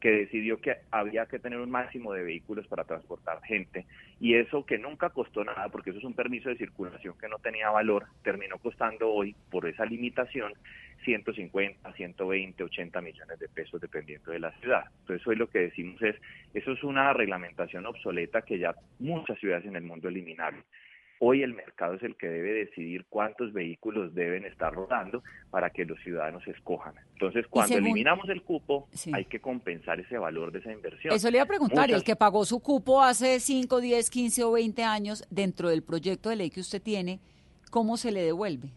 que decidió que había que tener un máximo de vehículos para transportar gente y eso que nunca costó nada porque eso es un permiso de circulación que no tenía valor, terminó costando hoy por esa limitación 150, 120, 80 millones de pesos dependiendo de la ciudad. Entonces hoy lo que decimos es, eso es una reglamentación obsoleta que ya muchas ciudades en el mundo eliminaron. Hoy el mercado es el que debe decidir cuántos vehículos deben estar rodando para que los ciudadanos escojan. Entonces, cuando eliminamos el cupo, hay que compensar ese valor de esa inversión. Eso le iba a preguntar, el que pagó su cupo hace 5, 10, 15 o 20 años dentro del proyecto de ley que usted tiene, ¿cómo se le devuelve?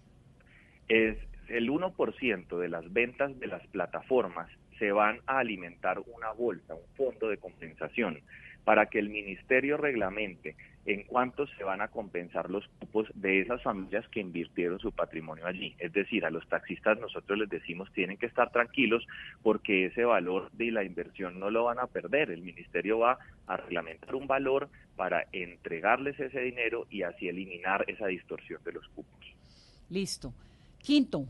Es el 1% de las ventas de las plataformas se van a alimentar una bolsa, un fondo de compensación, para que el ministerio reglamente en cuánto se van a compensar los cupos de esas familias que invirtieron su patrimonio allí. Es decir, a los taxistas nosotros les decimos tienen que estar tranquilos porque ese valor de la inversión no lo van a perder. El ministerio va a reglamentar un valor para entregarles ese dinero y así eliminar esa distorsión de los cupos. Listo. Quinto.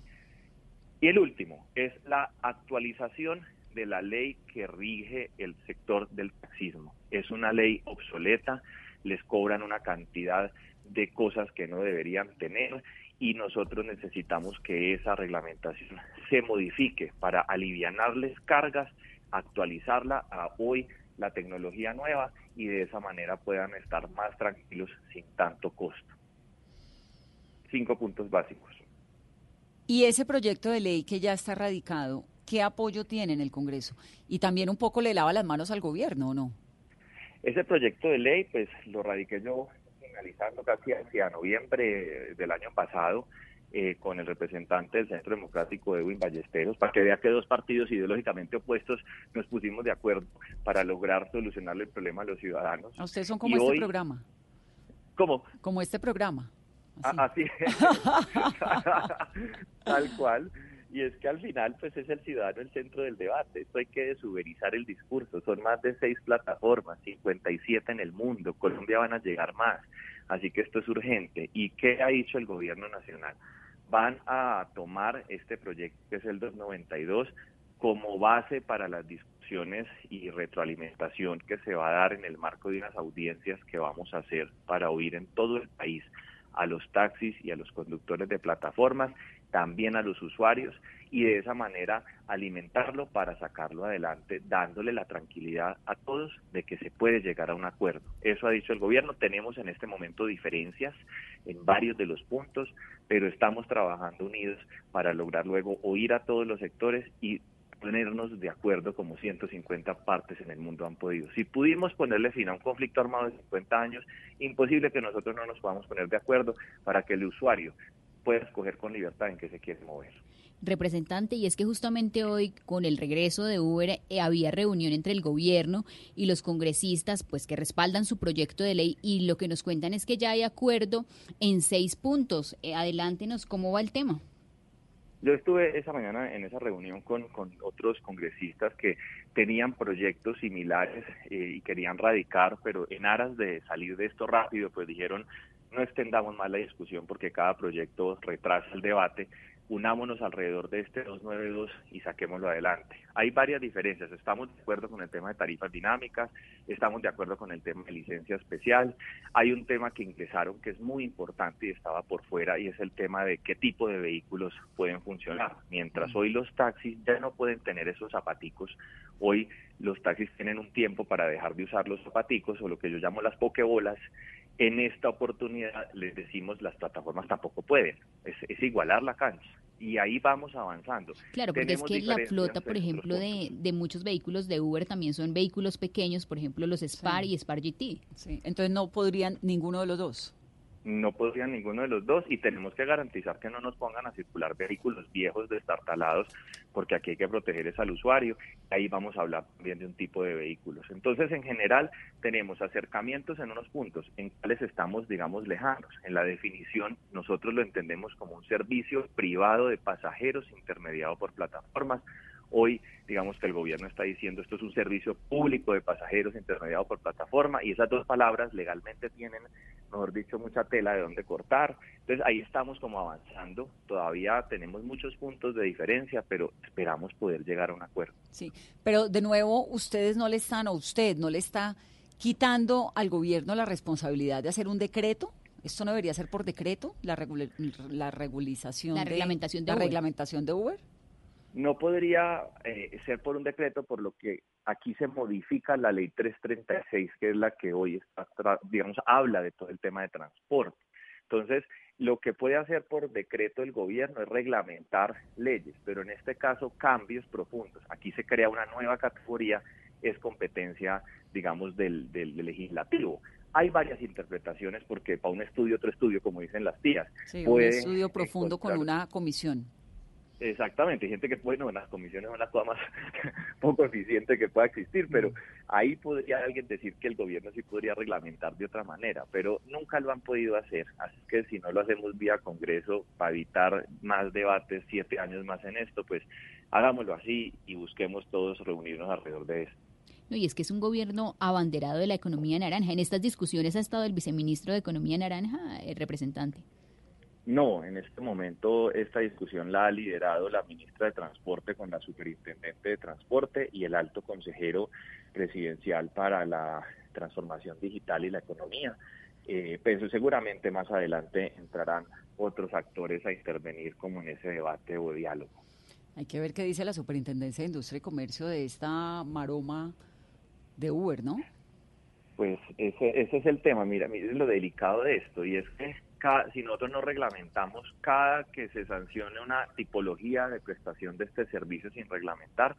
Y el último es la actualización de la ley que rige el sector del taxismo. Es una ley obsoleta, les cobran una cantidad de cosas que no deberían tener y nosotros necesitamos que esa reglamentación se modifique para alivianarles cargas, actualizarla a hoy la tecnología nueva y de esa manera puedan estar más tranquilos sin tanto costo. Cinco puntos básicos. Y ese proyecto de ley que ya está radicado, ¿qué apoyo tiene en el Congreso? Y también un poco le lava las manos al gobierno, ¿o no? Ese proyecto de ley, pues lo radiqué yo finalizando casi hacia noviembre del año pasado eh, con el representante del Centro Democrático Edwin Ballesteros, para que vea que dos partidos ideológicamente opuestos nos pusimos de acuerdo para lograr solucionarle el problema a los ciudadanos. ¿A ustedes son como este programa? ¿Cómo? Como este programa. Así, Tal cual y es que al final pues es el ciudadano el centro del debate. Esto hay que desuberizar el discurso. Son más de seis plataformas, 57 en el mundo. Colombia van a llegar más. Así que esto es urgente. ¿Y qué ha dicho el gobierno nacional? Van a tomar este proyecto que es el 292 como base para las discusiones y retroalimentación que se va a dar en el marco de unas audiencias que vamos a hacer para oír en todo el país a los taxis y a los conductores de plataformas también a los usuarios y de esa manera alimentarlo para sacarlo adelante, dándole la tranquilidad a todos de que se puede llegar a un acuerdo. Eso ha dicho el gobierno. Tenemos en este momento diferencias en varios de los puntos, pero estamos trabajando unidos para lograr luego oír a todos los sectores y ponernos de acuerdo como 150 partes en el mundo han podido. Si pudimos ponerle fin a un conflicto armado de 50 años, imposible que nosotros no nos podamos poner de acuerdo para que el usuario puede escoger con libertad en qué se quiere mover representante y es que justamente hoy con el regreso de Uber eh, había reunión entre el gobierno y los congresistas pues que respaldan su proyecto de ley y lo que nos cuentan es que ya hay acuerdo en seis puntos. Eh, adelántenos cómo va el tema. Yo estuve esa mañana en esa reunión con, con otros congresistas que tenían proyectos similares eh, y querían radicar, pero en aras de salir de esto rápido, pues dijeron no extendamos más la discusión porque cada proyecto retrasa el debate, unámonos alrededor de este 292 y saquémoslo adelante. Hay varias diferencias, estamos de acuerdo con el tema de tarifas dinámicas, estamos de acuerdo con el tema de licencia especial, hay un tema que ingresaron que es muy importante y estaba por fuera y es el tema de qué tipo de vehículos pueden funcionar. Mientras hoy los taxis ya no pueden tener esos zapaticos, hoy los taxis tienen un tiempo para dejar de usar los zapaticos o lo que yo llamo las pokebolas en esta oportunidad les decimos las plataformas tampoco pueden, es, igualar la cancha y ahí vamos avanzando. Claro, porque es que la flota, por ejemplo, de, de, muchos vehículos de Uber también son vehículos pequeños, por ejemplo, los Spar y Spar GT. Sí. Entonces no podrían ninguno de los dos no podrían ninguno de los dos y tenemos que garantizar que no nos pongan a circular vehículos viejos destartalados porque aquí hay que proteger es al usuario. Ahí vamos a hablar también de un tipo de vehículos. Entonces, en general, tenemos acercamientos en unos puntos en cuales estamos, digamos, lejanos. En la definición, nosotros lo entendemos como un servicio privado de pasajeros intermediado por plataformas Hoy, digamos que el gobierno está diciendo esto es un servicio público de pasajeros intermediado por plataforma y esas dos palabras legalmente tienen, mejor dicho, mucha tela de dónde cortar. Entonces ahí estamos como avanzando. Todavía tenemos muchos puntos de diferencia, pero esperamos poder llegar a un acuerdo. Sí, pero de nuevo, ustedes no le están, o usted no le está quitando al gobierno la responsabilidad de hacer un decreto ¿Esto no debería ser por decreto, la, la regularización la reglamentación de, la reglamentación de Uber? No podría eh, ser por un decreto, por lo que aquí se modifica la ley 336, que es la que hoy está, digamos, habla de todo el tema de transporte. Entonces, lo que puede hacer por decreto el gobierno es reglamentar leyes, pero en este caso cambios profundos. Aquí se crea una nueva categoría, es competencia, digamos, del, del, legislativo. Hay varias interpretaciones porque para un estudio, otro estudio, como dicen las tías. Sí, un estudio profundo con una comisión. Exactamente, hay gente que, bueno, en las comisiones son las cosas más poco eficiente que pueda existir, pero ahí podría alguien decir que el gobierno sí podría reglamentar de otra manera, pero nunca lo han podido hacer, así que si no lo hacemos vía Congreso para evitar más debates, siete años más en esto, pues hagámoslo así y busquemos todos reunirnos alrededor de esto. No, y es que es un gobierno abanderado de la economía naranja. En estas discusiones ha estado el viceministro de Economía Naranja, el representante. No, en este momento esta discusión la ha liderado la ministra de Transporte con la superintendente de Transporte y el alto consejero presidencial para la transformación digital y la economía. Eh, pero seguramente más adelante entrarán otros actores a intervenir como en ese debate o diálogo. Hay que ver qué dice la Superintendencia de Industria y Comercio de esta maroma de Uber, ¿no? Pues ese, ese es el tema, mira, mira lo delicado de esto y es que si nosotros no reglamentamos cada que se sancione una tipología de prestación de este servicio sin reglamentar,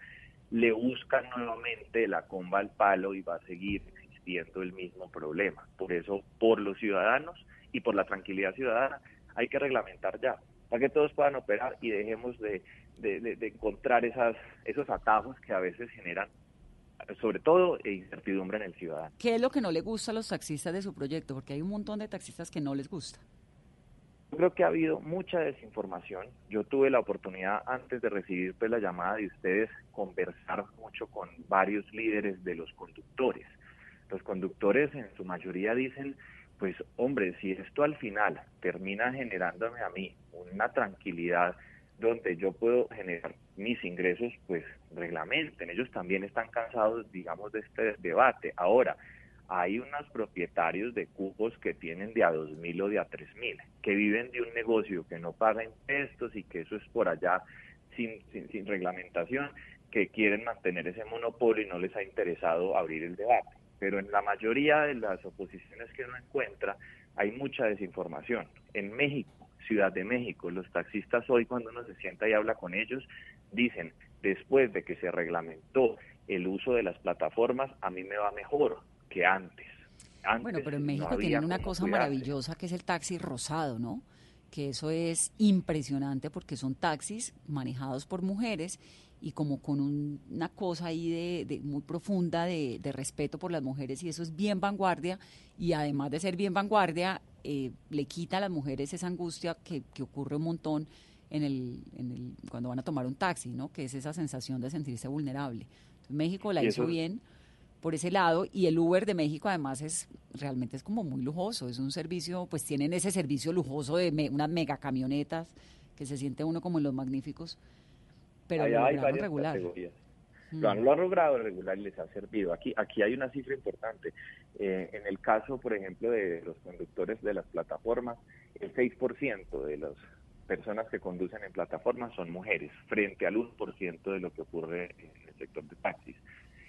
le buscan nuevamente la comba al palo y va a seguir existiendo el mismo problema. Por eso, por los ciudadanos y por la tranquilidad ciudadana, hay que reglamentar ya, para que todos puedan operar y dejemos de, de encontrar esas, esos atajos que a veces generan sobre todo incertidumbre en el ciudadano. ¿Qué es lo que no le gusta a los taxistas de su proyecto? Porque hay un montón de taxistas que no les gusta. Yo creo que ha habido mucha desinformación. Yo tuve la oportunidad antes de recibir pues, la llamada de ustedes conversar mucho con varios líderes de los conductores. Los conductores en su mayoría dicen, pues hombre, si esto al final termina generándome a mí una tranquilidad donde yo puedo generar mis ingresos, pues reglamenten. Ellos también están cansados, digamos, de este debate. Ahora, hay unos propietarios de cupos que tienen de a dos mil o de a tres mil, que viven de un negocio que no paga impuestos y que eso es por allá sin, sin, sin reglamentación, que quieren mantener ese monopolio y no les ha interesado abrir el debate. Pero en la mayoría de las oposiciones que uno encuentra hay mucha desinformación. En México Ciudad de México. Los taxistas hoy cuando uno se sienta y habla con ellos, dicen, después de que se reglamentó el uso de las plataformas, a mí me va mejor que antes. bueno, pero en México tienen una cosa maravillosa que es el taxi rosado, ¿no? Que eso es impresionante porque son taxis manejados por mujeres y como con una cosa ahí de, muy profunda de, de, respeto por las mujeres y eso es bien vanguardia y además de ser bien vanguardia eh, le quita a las mujeres esa angustia que, que ocurre un montón en el, en el, cuando van a tomar un taxi, ¿no? que es esa sensación de sentirse vulnerable. México la hizo bien por ese lado y el Uber de México además es realmente es como muy lujoso, es un servicio, pues tienen ese servicio lujoso de unas mega camionetas que se siente uno como en los magníficos, pero lo hay regular. Lo han, logrado regular y les ha servido. Aquí, aquí hay una cifra importante. Eh, en el caso, por ejemplo, de los conductores de las plataformas, el 6% de las personas que conducen en plataformas son mujeres, frente al 1% de lo que ocurre en el sector de taxis.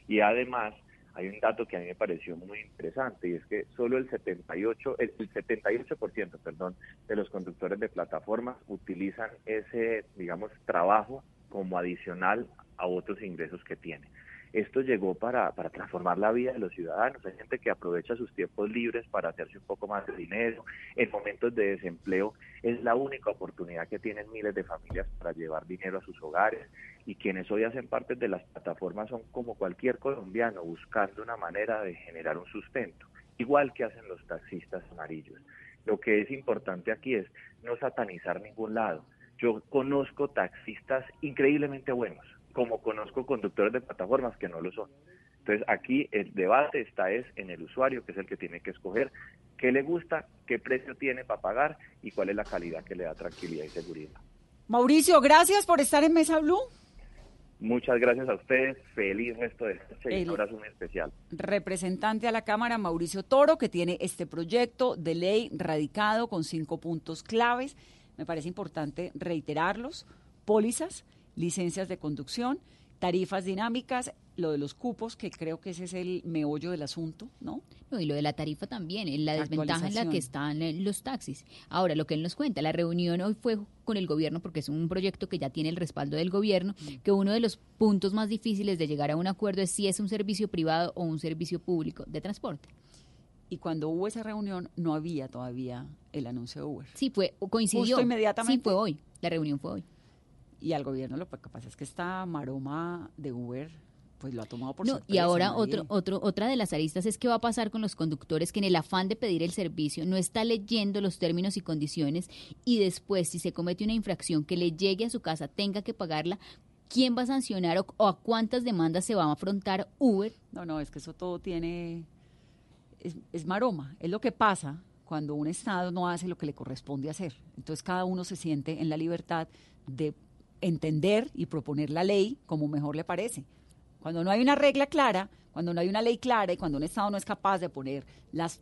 Y además, hay un dato que a mí me pareció muy interesante y es que solo el 78 el, 78% perdón de los conductores de plataformas utilizan ese digamos trabajo como adicional a otros ingresos que tiene. Esto llegó para, para transformar la vida de los ciudadanos. Hay gente que aprovecha sus tiempos libres para hacerse un poco más de dinero. En momentos de desempleo es la única oportunidad que tienen miles de familias para llevar dinero a sus hogares. Y quienes hoy hacen parte de las plataformas son como cualquier colombiano buscando una manera de generar un sustento, igual que hacen los taxistas amarillos. Lo que es importante aquí es no satanizar ningún lado. Yo conozco taxistas increíblemente buenos, como conozco conductores de plataformas que no lo son. Entonces aquí el debate está es en el usuario, que es el que tiene que escoger qué le gusta, qué precio tiene para pagar y cuál es la calidad que le da tranquilidad y seguridad. Mauricio, gracias por estar en Mesa Blue. Muchas gracias a ustedes. Feliz resto de noche y un abrazo muy especial. Representante a la Cámara, Mauricio Toro, que tiene este proyecto de ley radicado con cinco puntos claves. Me parece importante reiterarlos. Pólizas, licencias de conducción, tarifas dinámicas, lo de los cupos, que creo que ese es el meollo del asunto, ¿no? No, y lo de la tarifa también, en la desventaja en la que están eh, los taxis. Ahora, lo que él nos cuenta, la reunión hoy fue con el gobierno, porque es un proyecto que ya tiene el respaldo del gobierno, que uno de los puntos más difíciles de llegar a un acuerdo es si es un servicio privado o un servicio público de transporte. Y cuando hubo esa reunión no había todavía el anuncio de Uber. Sí, fue, coincidió. Justo inmediatamente. Sí, fue hoy. La reunión fue hoy. Y al gobierno lo que pasa es que esta maroma de Uber pues lo ha tomado por No, sorpresa. y ahora nadie- otro, otro, otra de las aristas es qué va a pasar con los conductores que en el afán de pedir el servicio no está leyendo los términos y condiciones y después si se comete una infracción que le llegue a su casa tenga que pagarla, ¿quién va a sancionar o, o a cuántas demandas se va a afrontar Uber? No, no, es que eso todo tiene... Es, es maroma, es lo que pasa cuando un Estado no hace lo que le corresponde hacer. Entonces cada uno se siente en la libertad de entender y proponer la ley como mejor le parece. Cuando no hay una regla clara, cuando no hay una ley clara y cuando un Estado no es capaz de poner los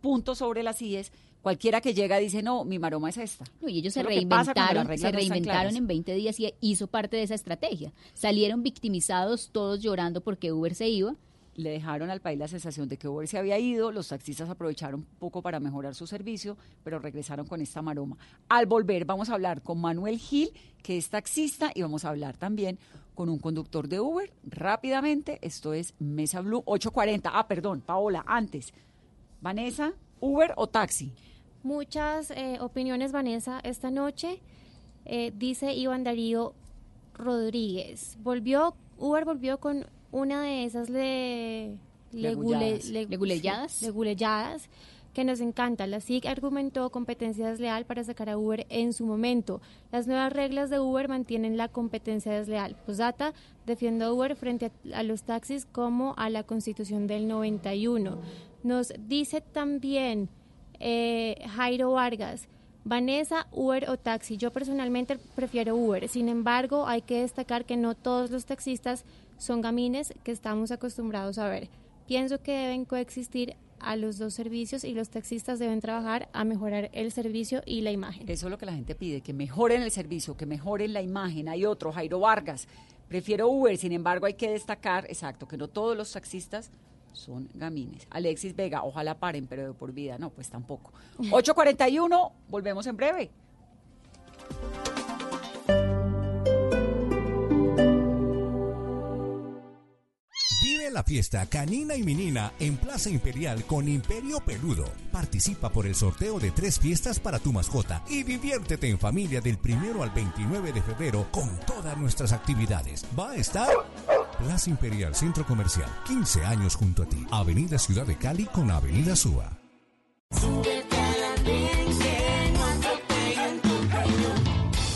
puntos sobre las IES, cualquiera que llega dice, no, mi maroma es esta. No, y ellos se reinventaron, se reinventaron en 20 días y hizo parte de esa estrategia. Salieron victimizados, todos llorando porque Uber se iba. Le dejaron al país la sensación de que Uber se había ido, los taxistas aprovecharon un poco para mejorar su servicio, pero regresaron con esta maroma. Al volver vamos a hablar con Manuel Gil, que es taxista, y vamos a hablar también con un conductor de Uber. Rápidamente, esto es Mesa Blue 840. Ah, perdón, Paola, antes. Vanessa, ¿Uber o taxi? Muchas eh, opiniones, Vanessa, esta noche. Eh, dice Iván Darío Rodríguez. Volvió, Uber volvió con una de esas le, Legulladas. legule- le- ¿Leguleyadas? sí, leguleyadas que nos encanta. La SIC argumentó competencia desleal para sacar a Uber en su momento. Las nuevas reglas de Uber mantienen la competencia desleal. Posdata defiende a Uber frente a, a los taxis como a la constitución del 91. Nos dice también eh, Jairo Vargas. Vanessa, Uber o taxi. Yo personalmente prefiero Uber. Sin embargo, hay que destacar que no todos los taxistas son gamines que estamos acostumbrados a ver. Pienso que deben coexistir a los dos servicios y los taxistas deben trabajar a mejorar el servicio y la imagen. Eso es lo que la gente pide, que mejoren el servicio, que mejoren la imagen. Hay otro, Jairo Vargas. Prefiero Uber, sin embargo hay que destacar, exacto, que no todos los taxistas son gamines. Alexis Vega, ojalá paren, pero de por vida, no, pues tampoco. 8.41, volvemos en breve. Vive la fiesta canina y menina en Plaza Imperial con Imperio Peludo. Participa por el sorteo de tres fiestas para tu mascota y diviértete en familia del primero al 29 de febrero con todas nuestras actividades. Va a estar Plaza Imperial Centro Comercial, 15 años junto a ti. Avenida Ciudad de Cali con Avenida Suba.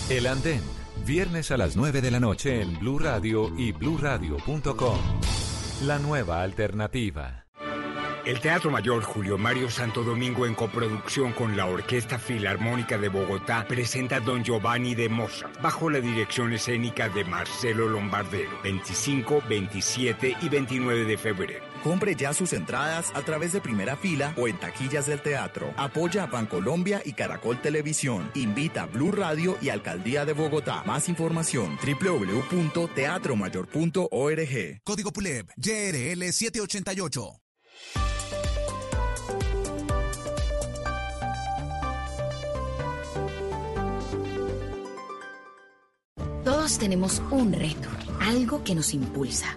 El Andén, viernes a las 9 de la noche en Blue Radio y bluradio.com. La nueva alternativa. El Teatro Mayor Julio Mario Santo Domingo en coproducción con la Orquesta Filarmónica de Bogotá presenta Don Giovanni de Mozart bajo la dirección escénica de Marcelo Lombardero 25, 27 y 29 de febrero. Compre ya sus entradas a través de primera fila o en taquillas del teatro. Apoya a Bancolombia y Caracol Televisión. Invita a Blue Radio y Alcaldía de Bogotá. Más información www.teatromayor.org. Código PULEP, YRL 788. Todos tenemos un reto, algo que nos impulsa,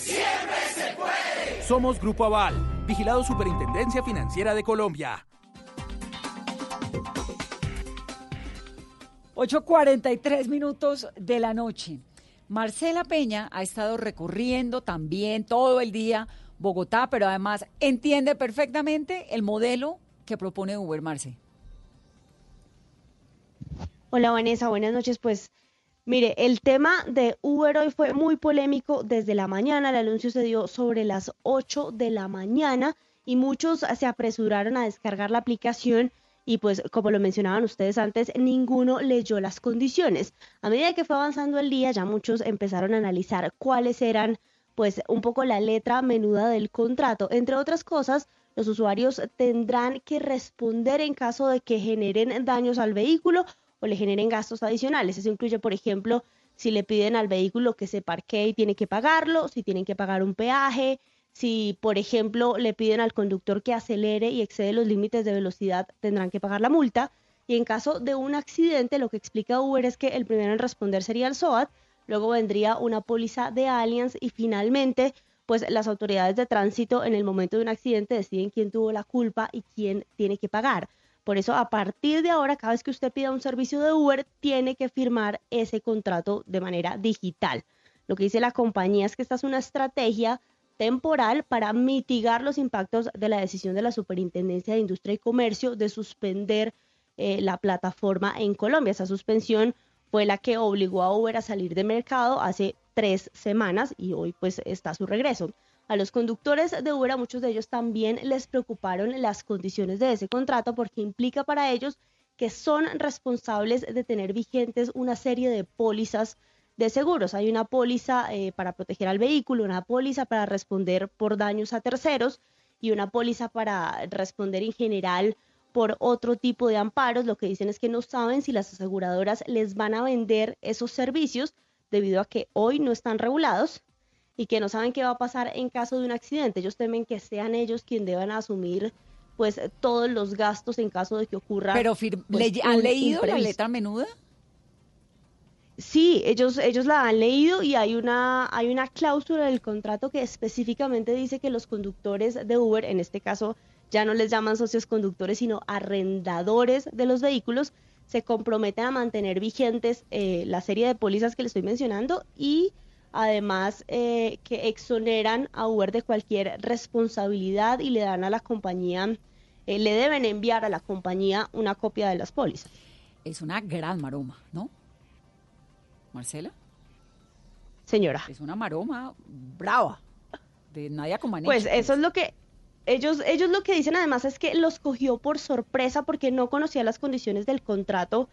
Siempre se puede. Somos Grupo Aval, vigilado Superintendencia Financiera de Colombia. 8.43 minutos de la noche. Marcela Peña ha estado recorriendo también todo el día Bogotá, pero además entiende perfectamente el modelo que propone Uber, Marce. Hola Vanessa, buenas noches. Pues mire, el tema de Uber hoy fue muy polémico desde la mañana. El anuncio se dio sobre las 8 de la mañana y muchos se apresuraron a descargar la aplicación y pues como lo mencionaban ustedes antes, ninguno leyó las condiciones. A medida que fue avanzando el día, ya muchos empezaron a analizar cuáles eran pues un poco la letra menuda del contrato. Entre otras cosas, los usuarios tendrán que responder en caso de que generen daños al vehículo o le generen gastos adicionales. Eso incluye, por ejemplo, si le piden al vehículo que se parquee y tiene que pagarlo, si tienen que pagar un peaje, si, por ejemplo, le piden al conductor que acelere y excede los límites de velocidad, tendrán que pagar la multa. Y en caso de un accidente, lo que explica Uber es que el primero en responder sería el SOAT, luego vendría una póliza de Allianz y finalmente, pues las autoridades de tránsito en el momento de un accidente deciden quién tuvo la culpa y quién tiene que pagar. Por eso, a partir de ahora, cada vez que usted pida un servicio de Uber, tiene que firmar ese contrato de manera digital. Lo que dice la compañía es que esta es una estrategia temporal para mitigar los impactos de la decisión de la Superintendencia de Industria y Comercio de suspender eh, la plataforma en Colombia. Esa suspensión fue la que obligó a Uber a salir de mercado hace tres semanas y hoy pues está su regreso. A los conductores de Uber, a muchos de ellos también les preocuparon las condiciones de ese contrato porque implica para ellos que son responsables de tener vigentes una serie de pólizas de seguros. Hay una póliza eh, para proteger al vehículo, una póliza para responder por daños a terceros y una póliza para responder en general por otro tipo de amparos. Lo que dicen es que no saben si las aseguradoras les van a vender esos servicios debido a que hoy no están regulados y que no saben qué va a pasar en caso de un accidente. Ellos temen que sean ellos quienes deban asumir pues todos los gastos en caso de que ocurra. Pero pues, ¿han leído la letra menuda? Sí, ellos, ellos la han leído y hay una, hay una cláusula del contrato que específicamente dice que los conductores de Uber, en este caso ya no les llaman socios conductores, sino arrendadores de los vehículos, se comprometen a mantener vigentes eh, la serie de pólizas que les estoy mencionando y además eh, que exoneran a Uber de cualquier responsabilidad y le dan a la compañía, eh, le deben enviar a la compañía una copia de las pólizas. Es una gran maroma, ¿no? Marcela. Señora. Es una maroma brava de Nadia Comaneci. Pues eso es lo que ellos, ellos lo que dicen además es que los cogió por sorpresa porque no conocía las condiciones del contrato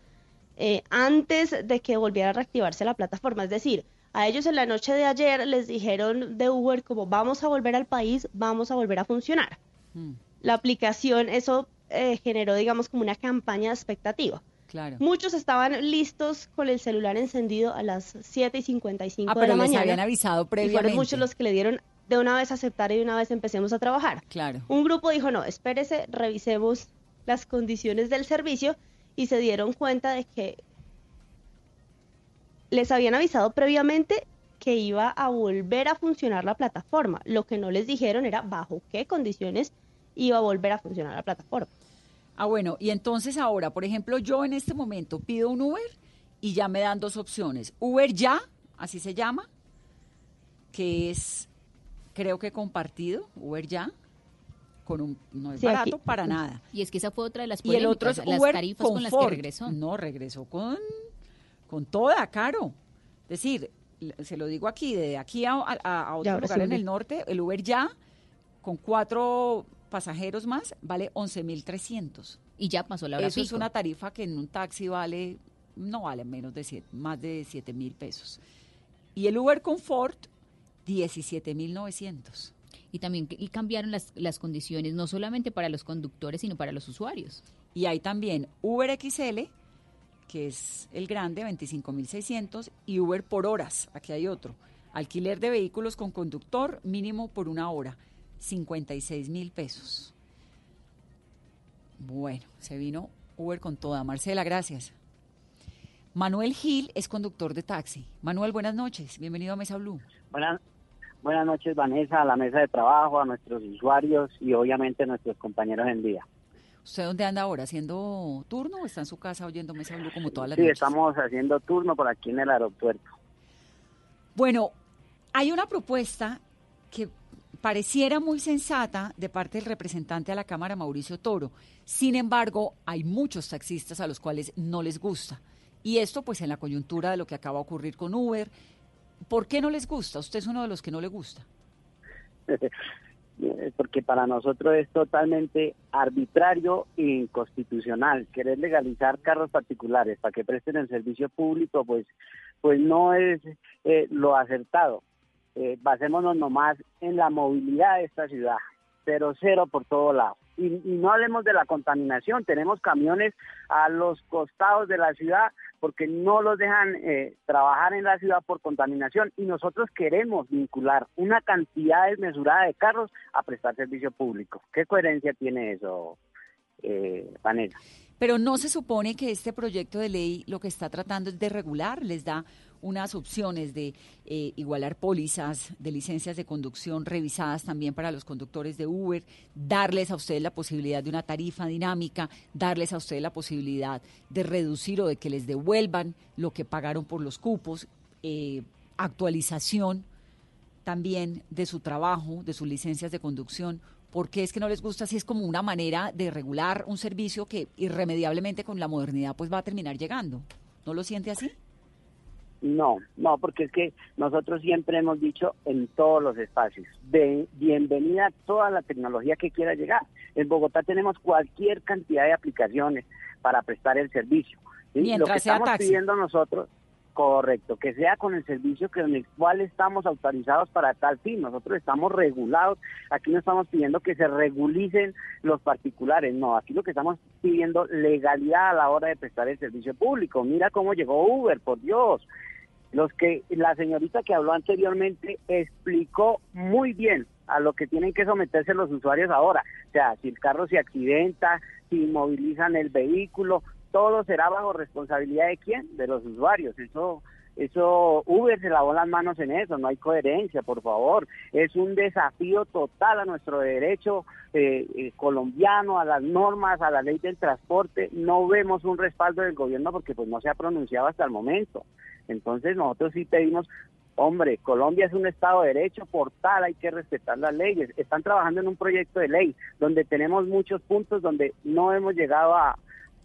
eh, antes de que volviera a reactivarse la plataforma. Es decir, a ellos en la noche de ayer les dijeron de Uber como vamos a volver al país, vamos a volver a funcionar. Mm. La aplicación, eso eh, generó, digamos, como una campaña de expectativa. Claro. Muchos estaban listos con el celular encendido a las 7 y 55 ah, de la les mañana. habían avisado previamente. Y fueron muchos los que le dieron de una vez aceptar y de una vez empecemos a trabajar. Claro. Un grupo dijo, no, espérese, revisemos las condiciones del servicio y se dieron cuenta de que les habían avisado previamente que iba a volver a funcionar la plataforma. Lo que no les dijeron era bajo qué condiciones iba a volver a funcionar la plataforma. Ah, bueno, y entonces ahora, por ejemplo, yo en este momento pido un Uber y ya me dan dos opciones. Uber ya, así se llama, que es, creo que compartido, Uber ya, con un, no es barato para nada. Y es que esa fue otra de las y el otro es las Uber tarifas con las que regresó. No, regresó con, con toda, caro. Es decir, se lo digo aquí, de aquí a, a, otro lugar en el norte, el Uber ya, con cuatro pasajeros más vale 11.300. Y ya pasó la hora Eso es una tarifa que en un taxi vale, no vale menos de siete, más de 7 mil pesos. Y el Uber Comfort, 17.900. y también y cambiaron las, las condiciones no solamente para los conductores, sino para los usuarios. Y hay también Uber XL, que es el grande, 25.600, y Uber por horas, aquí hay otro. Alquiler de vehículos con conductor mínimo por una hora, 56 mil pesos. Bueno, se vino Uber con toda. Marcela, gracias. Manuel Gil es conductor de taxi. Manuel, buenas noches. Bienvenido a Mesa Blue. Buenas, buenas noches, Vanessa, a la mesa de trabajo, a nuestros usuarios y obviamente a nuestros compañeros en día. ¿Usted dónde anda ahora? ¿Haciendo turno o está en su casa oyendo Mesa Blue como todas las sí, noches? Estamos haciendo turno por aquí en el aeropuerto. Bueno, hay una propuesta que pareciera muy sensata de parte del representante a la Cámara, Mauricio Toro. Sin embargo, hay muchos taxistas a los cuales no les gusta. Y esto pues en la coyuntura de lo que acaba de ocurrir con Uber. ¿Por qué no les gusta? Usted es uno de los que no le gusta. Porque para nosotros es totalmente arbitrario e inconstitucional. Querer legalizar carros particulares para que presten el servicio público, pues, pues no es eh, lo acertado. Eh, basémonos nomás en la movilidad de esta ciudad, pero cero por todo lado. Y, y, no hablemos de la contaminación, tenemos camiones a los costados de la ciudad porque no los dejan eh, trabajar en la ciudad por contaminación y nosotros queremos vincular una cantidad desmesurada de carros a prestar servicio público. ¿Qué coherencia tiene eso, eh, Vanessa? Pero no se supone que este proyecto de ley lo que está tratando es de regular, les da unas opciones de eh, igualar pólizas de licencias de conducción revisadas también para los conductores de Uber, darles a ustedes la posibilidad de una tarifa dinámica, darles a ustedes la posibilidad de reducir o de que les devuelvan lo que pagaron por los cupos, eh, actualización también de su trabajo, de sus licencias de conducción. ¿Por qué es que no les gusta si es como una manera de regular un servicio que irremediablemente con la modernidad pues va a terminar llegando? ¿No lo siente así? No, no, porque es que nosotros siempre hemos dicho en todos los espacios, de, bienvenida a toda la tecnología que quiera llegar. En Bogotá tenemos cualquier cantidad de aplicaciones para prestar el servicio. ¿sí? Lo que estamos taxi. pidiendo nosotros, correcto, que sea con el servicio con el cual estamos autorizados para tal fin. Nosotros estamos regulados, aquí no estamos pidiendo que se regulicen los particulares, no, aquí lo que estamos pidiendo legalidad a la hora de prestar el servicio público. Mira cómo llegó Uber, por Dios los que la señorita que habló anteriormente explicó muy bien a lo que tienen que someterse los usuarios ahora. O sea, si el carro se accidenta, si inmovilizan el vehículo, todo será bajo responsabilidad de quién? De los usuarios. Eso eso Uber se lavó las manos en eso, no hay coherencia, por favor. Es un desafío total a nuestro derecho eh, eh, colombiano, a las normas, a la ley del transporte. No vemos un respaldo del gobierno porque pues no se ha pronunciado hasta el momento. Entonces nosotros sí pedimos, hombre, Colombia es un Estado de Derecho, por tal hay que respetar las leyes. Están trabajando en un proyecto de ley donde tenemos muchos puntos donde no hemos llegado a,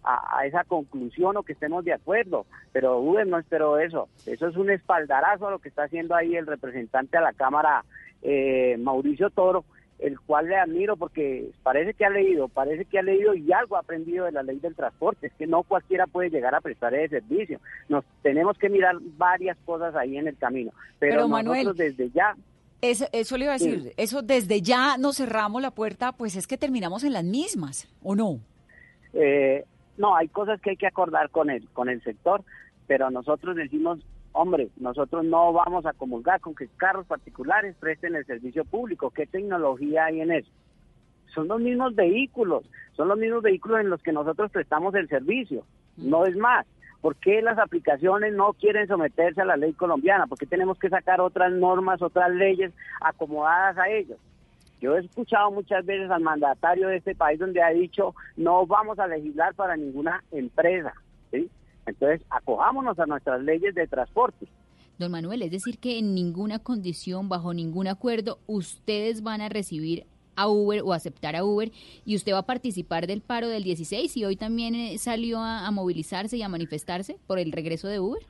a, a, esa conclusión o que estemos de acuerdo, pero Uber no esperó eso. Eso es un espaldarazo a lo que está haciendo ahí el representante a la Cámara, eh, Mauricio Toro, el cual le admiro porque parece que ha leído, parece que ha leído y algo ha aprendido de la ley del transporte. Es que no cualquiera puede llegar a prestar ese servicio. Nos tenemos que mirar varias cosas ahí en el camino. Pero, Pero, nosotros Manuel, desde ya Eso, eso le iba a decir, Sí. eso desde ya nos cerramos la puerta, pues es que terminamos en las mismas, ¿o no? Eh, no, hay cosas que hay que acordar con el, con el sector, pero nosotros decimos, hombre, nosotros no vamos a comulgar con que carros particulares presten el servicio público. ¿Qué tecnología hay en eso? Son los mismos vehículos, son los mismos vehículos en los que nosotros prestamos el servicio, no es más. ¿Por qué las aplicaciones no quieren someterse a la ley colombiana? ¿Por qué tenemos que sacar otras normas, otras leyes acomodadas a ellos? Yo he escuchado muchas veces al mandatario de este país donde ha dicho no vamos a legislar para ninguna empresa. ¿sí? Entonces, acojámonos a nuestras leyes de transporte. Don Manuel, es decir que en ninguna condición, bajo ningún acuerdo, ustedes van a recibir a Uber o aceptar a Uber y usted va a participar del paro del 16 y hoy también eh, salió a, a movilizarse y a manifestarse por el regreso de Uber.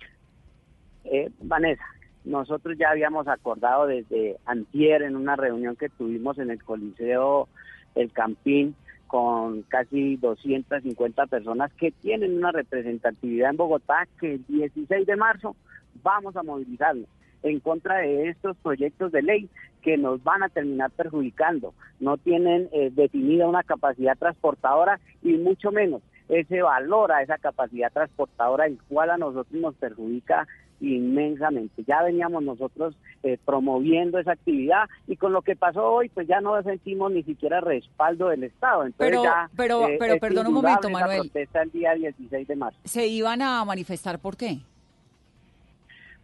Eh, Vanessa, nosotros ya habíamos acordado desde antier en una reunión que tuvimos en el Coliseo El Campín con casi 250 personas que tienen una representatividad en Bogotá que el 16 de marzo vamos a movilizarnos. en contra de estos proyectos de ley que nos van a terminar perjudicando. No tienen eh, definida una capacidad transportadora y mucho menos ese valor a esa capacidad transportadora, el cual a nosotros nos perjudica inmensamente. Ya veníamos nosotros eh, promoviendo esa actividad y con lo que pasó hoy, pues ya no sentimos ni siquiera respaldo del Estado. Entonces pero, ya, pero, eh, pero, perdón un momento, Manuel. protesta el día 16 de marzo. ¿Se iban a manifestar por qué?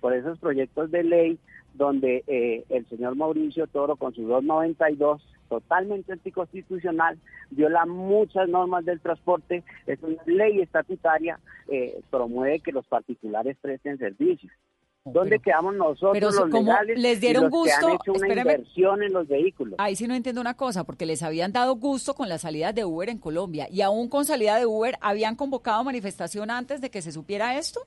Por esos proyectos de ley donde eh, el señor Mauricio Toro con su 292 totalmente anticonstitucional, viola muchas normas del transporte, es una ley estatutaria, eh, promueve que los particulares presten servicios. ¿Dónde quedamos nosotros pero los ¿cómo legales les y dieron los que han gusto? hecho una Espéreme. inversión en los vehículos? Ahí sí no entiendo una cosa, porque les habían dado gusto con las salidas de Uber en Colombia y aún con salida de Uber habían convocado manifestación antes de que se supiera esto.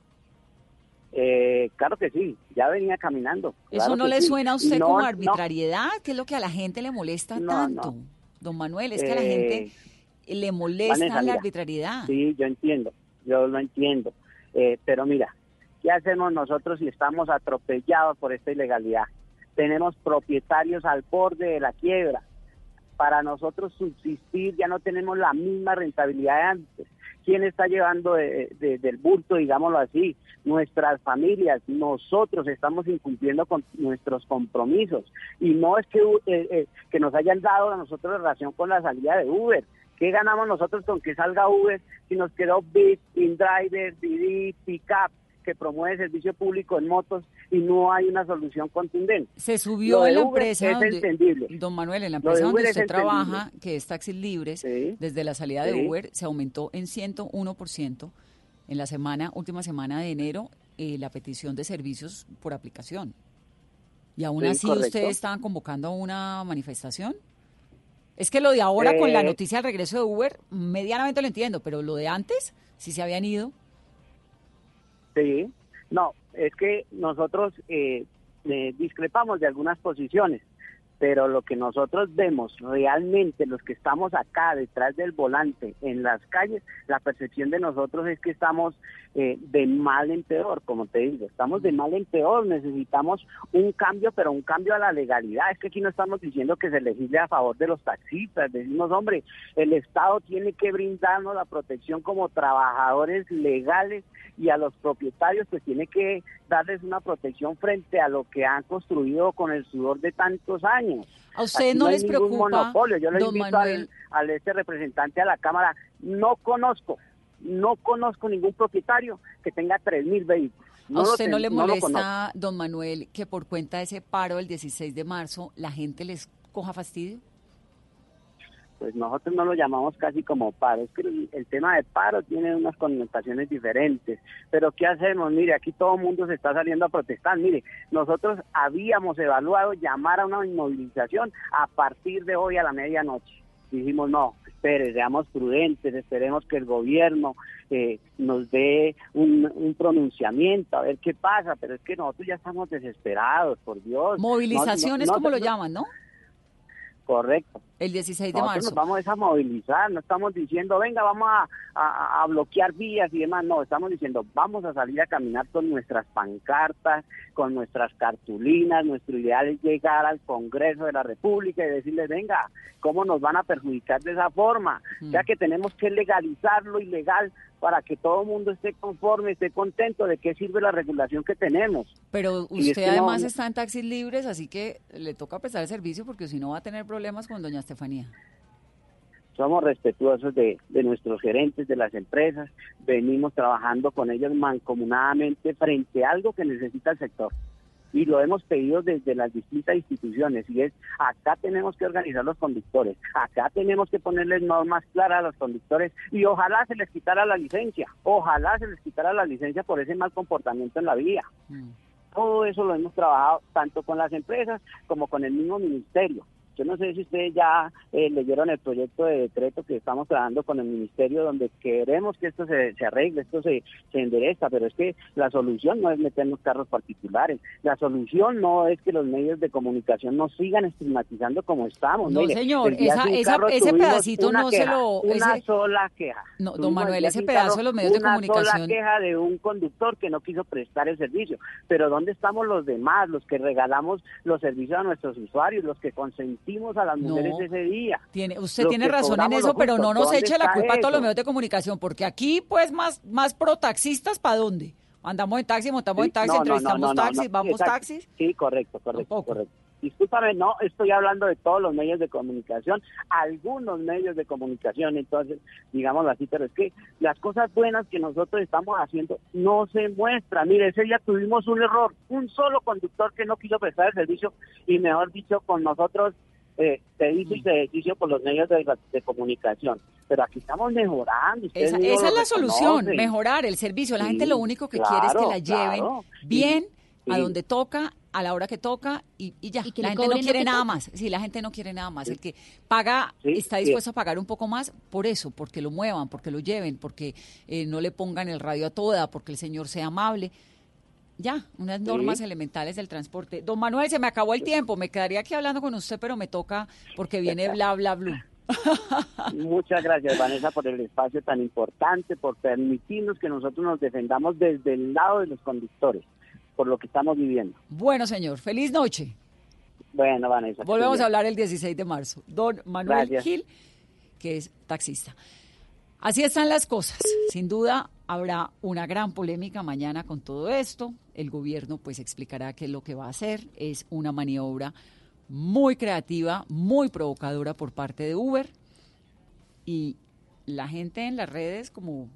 Eh, claro que sí, ya venía caminando. ¿Eso claro no le sí. suena a usted no- como no, arbitrariedad? ¿Qué es lo que a la gente le molesta No, tanto? no. Don Manuel, es que a la Eh, gente le molesta Vanessa, la mira, arbitrariedad. Sí, yo entiendo, yo lo entiendo. Eh, pero mira, ¿qué hacemos nosotros si estamos atropellados por esta ilegalidad? Tenemos propietarios al borde de la quiebra. Para nosotros subsistir ya no tenemos la misma rentabilidad de antes. ¿Quién está llevando de- de- del bulto, digámoslo así? Nuestras familias, nosotros estamos incumpliendo con nuestros compromisos. Y no es que, eh, eh, que nos hayan dado a nosotros relación con la salida de Uber. ¿Qué ganamos nosotros con que salga Uber si nos quedó Bit, InDriver, Didi, Pickup, que promueve servicio público en motos y no hay una solución contundente? Se subió en la empresa es donde, entendible. don Manuel, en la empresa donde usted trabaja, que es Taxis Libres, desde la salida de. Uber se aumentó en 101% en la semana, última semana de enero, eh, la petición de servicios por aplicación. Y aún Sí, así correcto. ustedes estaban convocando a una manifestación. Es que lo de ahora con la Eh, noticia del regreso de Uber, medianamente lo entiendo, pero lo de antes, si se habían ido. Sí, no, es que nosotros eh, eh, discrepamos de algunas posiciones, pero lo que nosotros vemos realmente, los que estamos acá detrás del volante en las calles, la percepción de nosotros es que estamos eh, de mal en peor, como te digo, estamos de mal en peor, necesitamos un cambio, pero un cambio a la legalidad. Es que aquí no estamos diciendo que se legisle a favor de los taxistas, decimos, hombre, el Estado tiene que brindarnos la protección como trabajadores legales y a los propietarios pues tiene que darles una protección frente a lo que han construido con el sudor de tantos años. ¿A ustedes no hay les ningún preocupa, monopolio. Yo le invito al, al este representante a la Cámara, no conozco, no conozco ningún propietario que tenga tres mil vehículos. ¿A No usted no ten- le no molesta, don Manuel, que por cuenta de ese paro del 16 de marzo la gente les coja fastidio? Pues nosotros no lo llamamos casi como paro, es que el, el tema de paro tiene unas connotaciones diferentes, pero ¿qué hacemos? Mire, aquí todo el mundo se está saliendo a protestar, mire, nosotros habíamos evaluado llamar a una inmovilización a partir de hoy a la medianoche, dijimos no, espere, seamos prudentes, esperemos que el gobierno eh, nos dé un, un pronunciamiento, a ver qué pasa, pero es que nosotros ya estamos desesperados, por Dios. No- Movilizaciones, no- como lo llaman, ¿no? Correcto. El 16 de Nosotros marzo. nos vamos es a movilizar, no estamos diciendo, venga, vamos a, a- a bloquear vías y demás, no, estamos diciendo, vamos a salir a caminar con nuestras pancartas, con nuestras cartulinas, nuestro ideal es llegar al Congreso de la República y decirles, venga, ¿cómo nos van a perjudicar de esa forma? Ya que tenemos que legalizar lo ilegal para que todo el mundo esté conforme, esté contento de qué sirve la regulación que tenemos. Pero es usted que además no- está en taxis libres, así que le toca prestar el servicio porque si no va a tener problemas con doña Estefanía. somos respetuosos de, de nuestros gerentes de las empresas, venimos trabajando con ellos mancomunadamente frente a algo que necesita el sector. Y lo hemos pedido desde las distintas instituciones, y es, acá tenemos que organizar los conductores, acá tenemos que ponerles normas claras a los conductores, y ojalá se les quitara la licencia, ojalá se les quitara la licencia por ese mal comportamiento en la vía. Todo eso lo hemos trabajado tanto con las empresas como con el mismo ministerio. Yo no sé si ustedes ya eh, leyeron el proyecto de decreto que estamos trabajando con el ministerio, donde queremos que esto se, se arregle, esto se, se endereza, pero es que la solución no es meternos carros particulares, la solución no es que los medios de comunicación nos sigan estigmatizando como estamos. No, señor, esa, ese pedacito no se lo... Una sola queja. No, don Manuel, ese pedazo de los medios de comunicación... Una sola queja de un conductor que no quiso prestar el servicio, pero ¿dónde estamos los demás, los que regalamos los servicios a nuestros usuarios, los que consentimos a las mujeres ese día? Tiene, usted tiene razón en eso, pero no nos eche la culpa a todos los medios de comunicación, porque aquí, pues, más, más pro taxistas, ¿para dónde? Andamos en taxi, montamos en taxi, entrevistamos taxis, vamos taxis. Sí, correcto, correcto, correcto. Discúlpame, no estoy hablando de todos los medios de comunicación, algunos medios de comunicación, entonces, digámoslo así, pero es que las cosas buenas que nosotros estamos haciendo no se muestran. Mire, ese día tuvimos un error, un solo conductor que no quiso prestar el servicio y mejor dicho, con nosotros eh, se hizo y se deshizo por los medios de, comunicación. Pero aquí estamos mejorando. Esa, esa es la solución, mejorar el servicio. La gente lo único que quiere es que la lleven bien a donde toca, a la hora que toca y, ya. la gente no quiere nada más. Sí, la gente no quiere nada más. El que paga está dispuesto a pagar un poco más por eso, porque lo muevan, porque lo lleven, porque eh, no le pongan el radio a toda, porque el señor sea amable. Ya, unas normas elementales del transporte. Don Manuel, se me acabó el tiempo. Me quedaría aquí hablando con usted, pero me toca porque viene bla, bla, bla. Muchas gracias, Vanessa, por el espacio tan importante, por permitirnos que nosotros nos defendamos desde el lado de los conductores por lo que estamos viviendo. Bueno, señor, feliz noche. Bueno, Vanessa. Volvemos a hablar el 16 de marzo. Don Manuel Gil, que es taxista. Así están las cosas. Sin duda habrá una gran polémica mañana con todo esto. El gobierno pues explicará qué es lo que va a hacer. Es una maniobra muy creativa, muy provocadora por parte de Uber. Y la gente en las redes como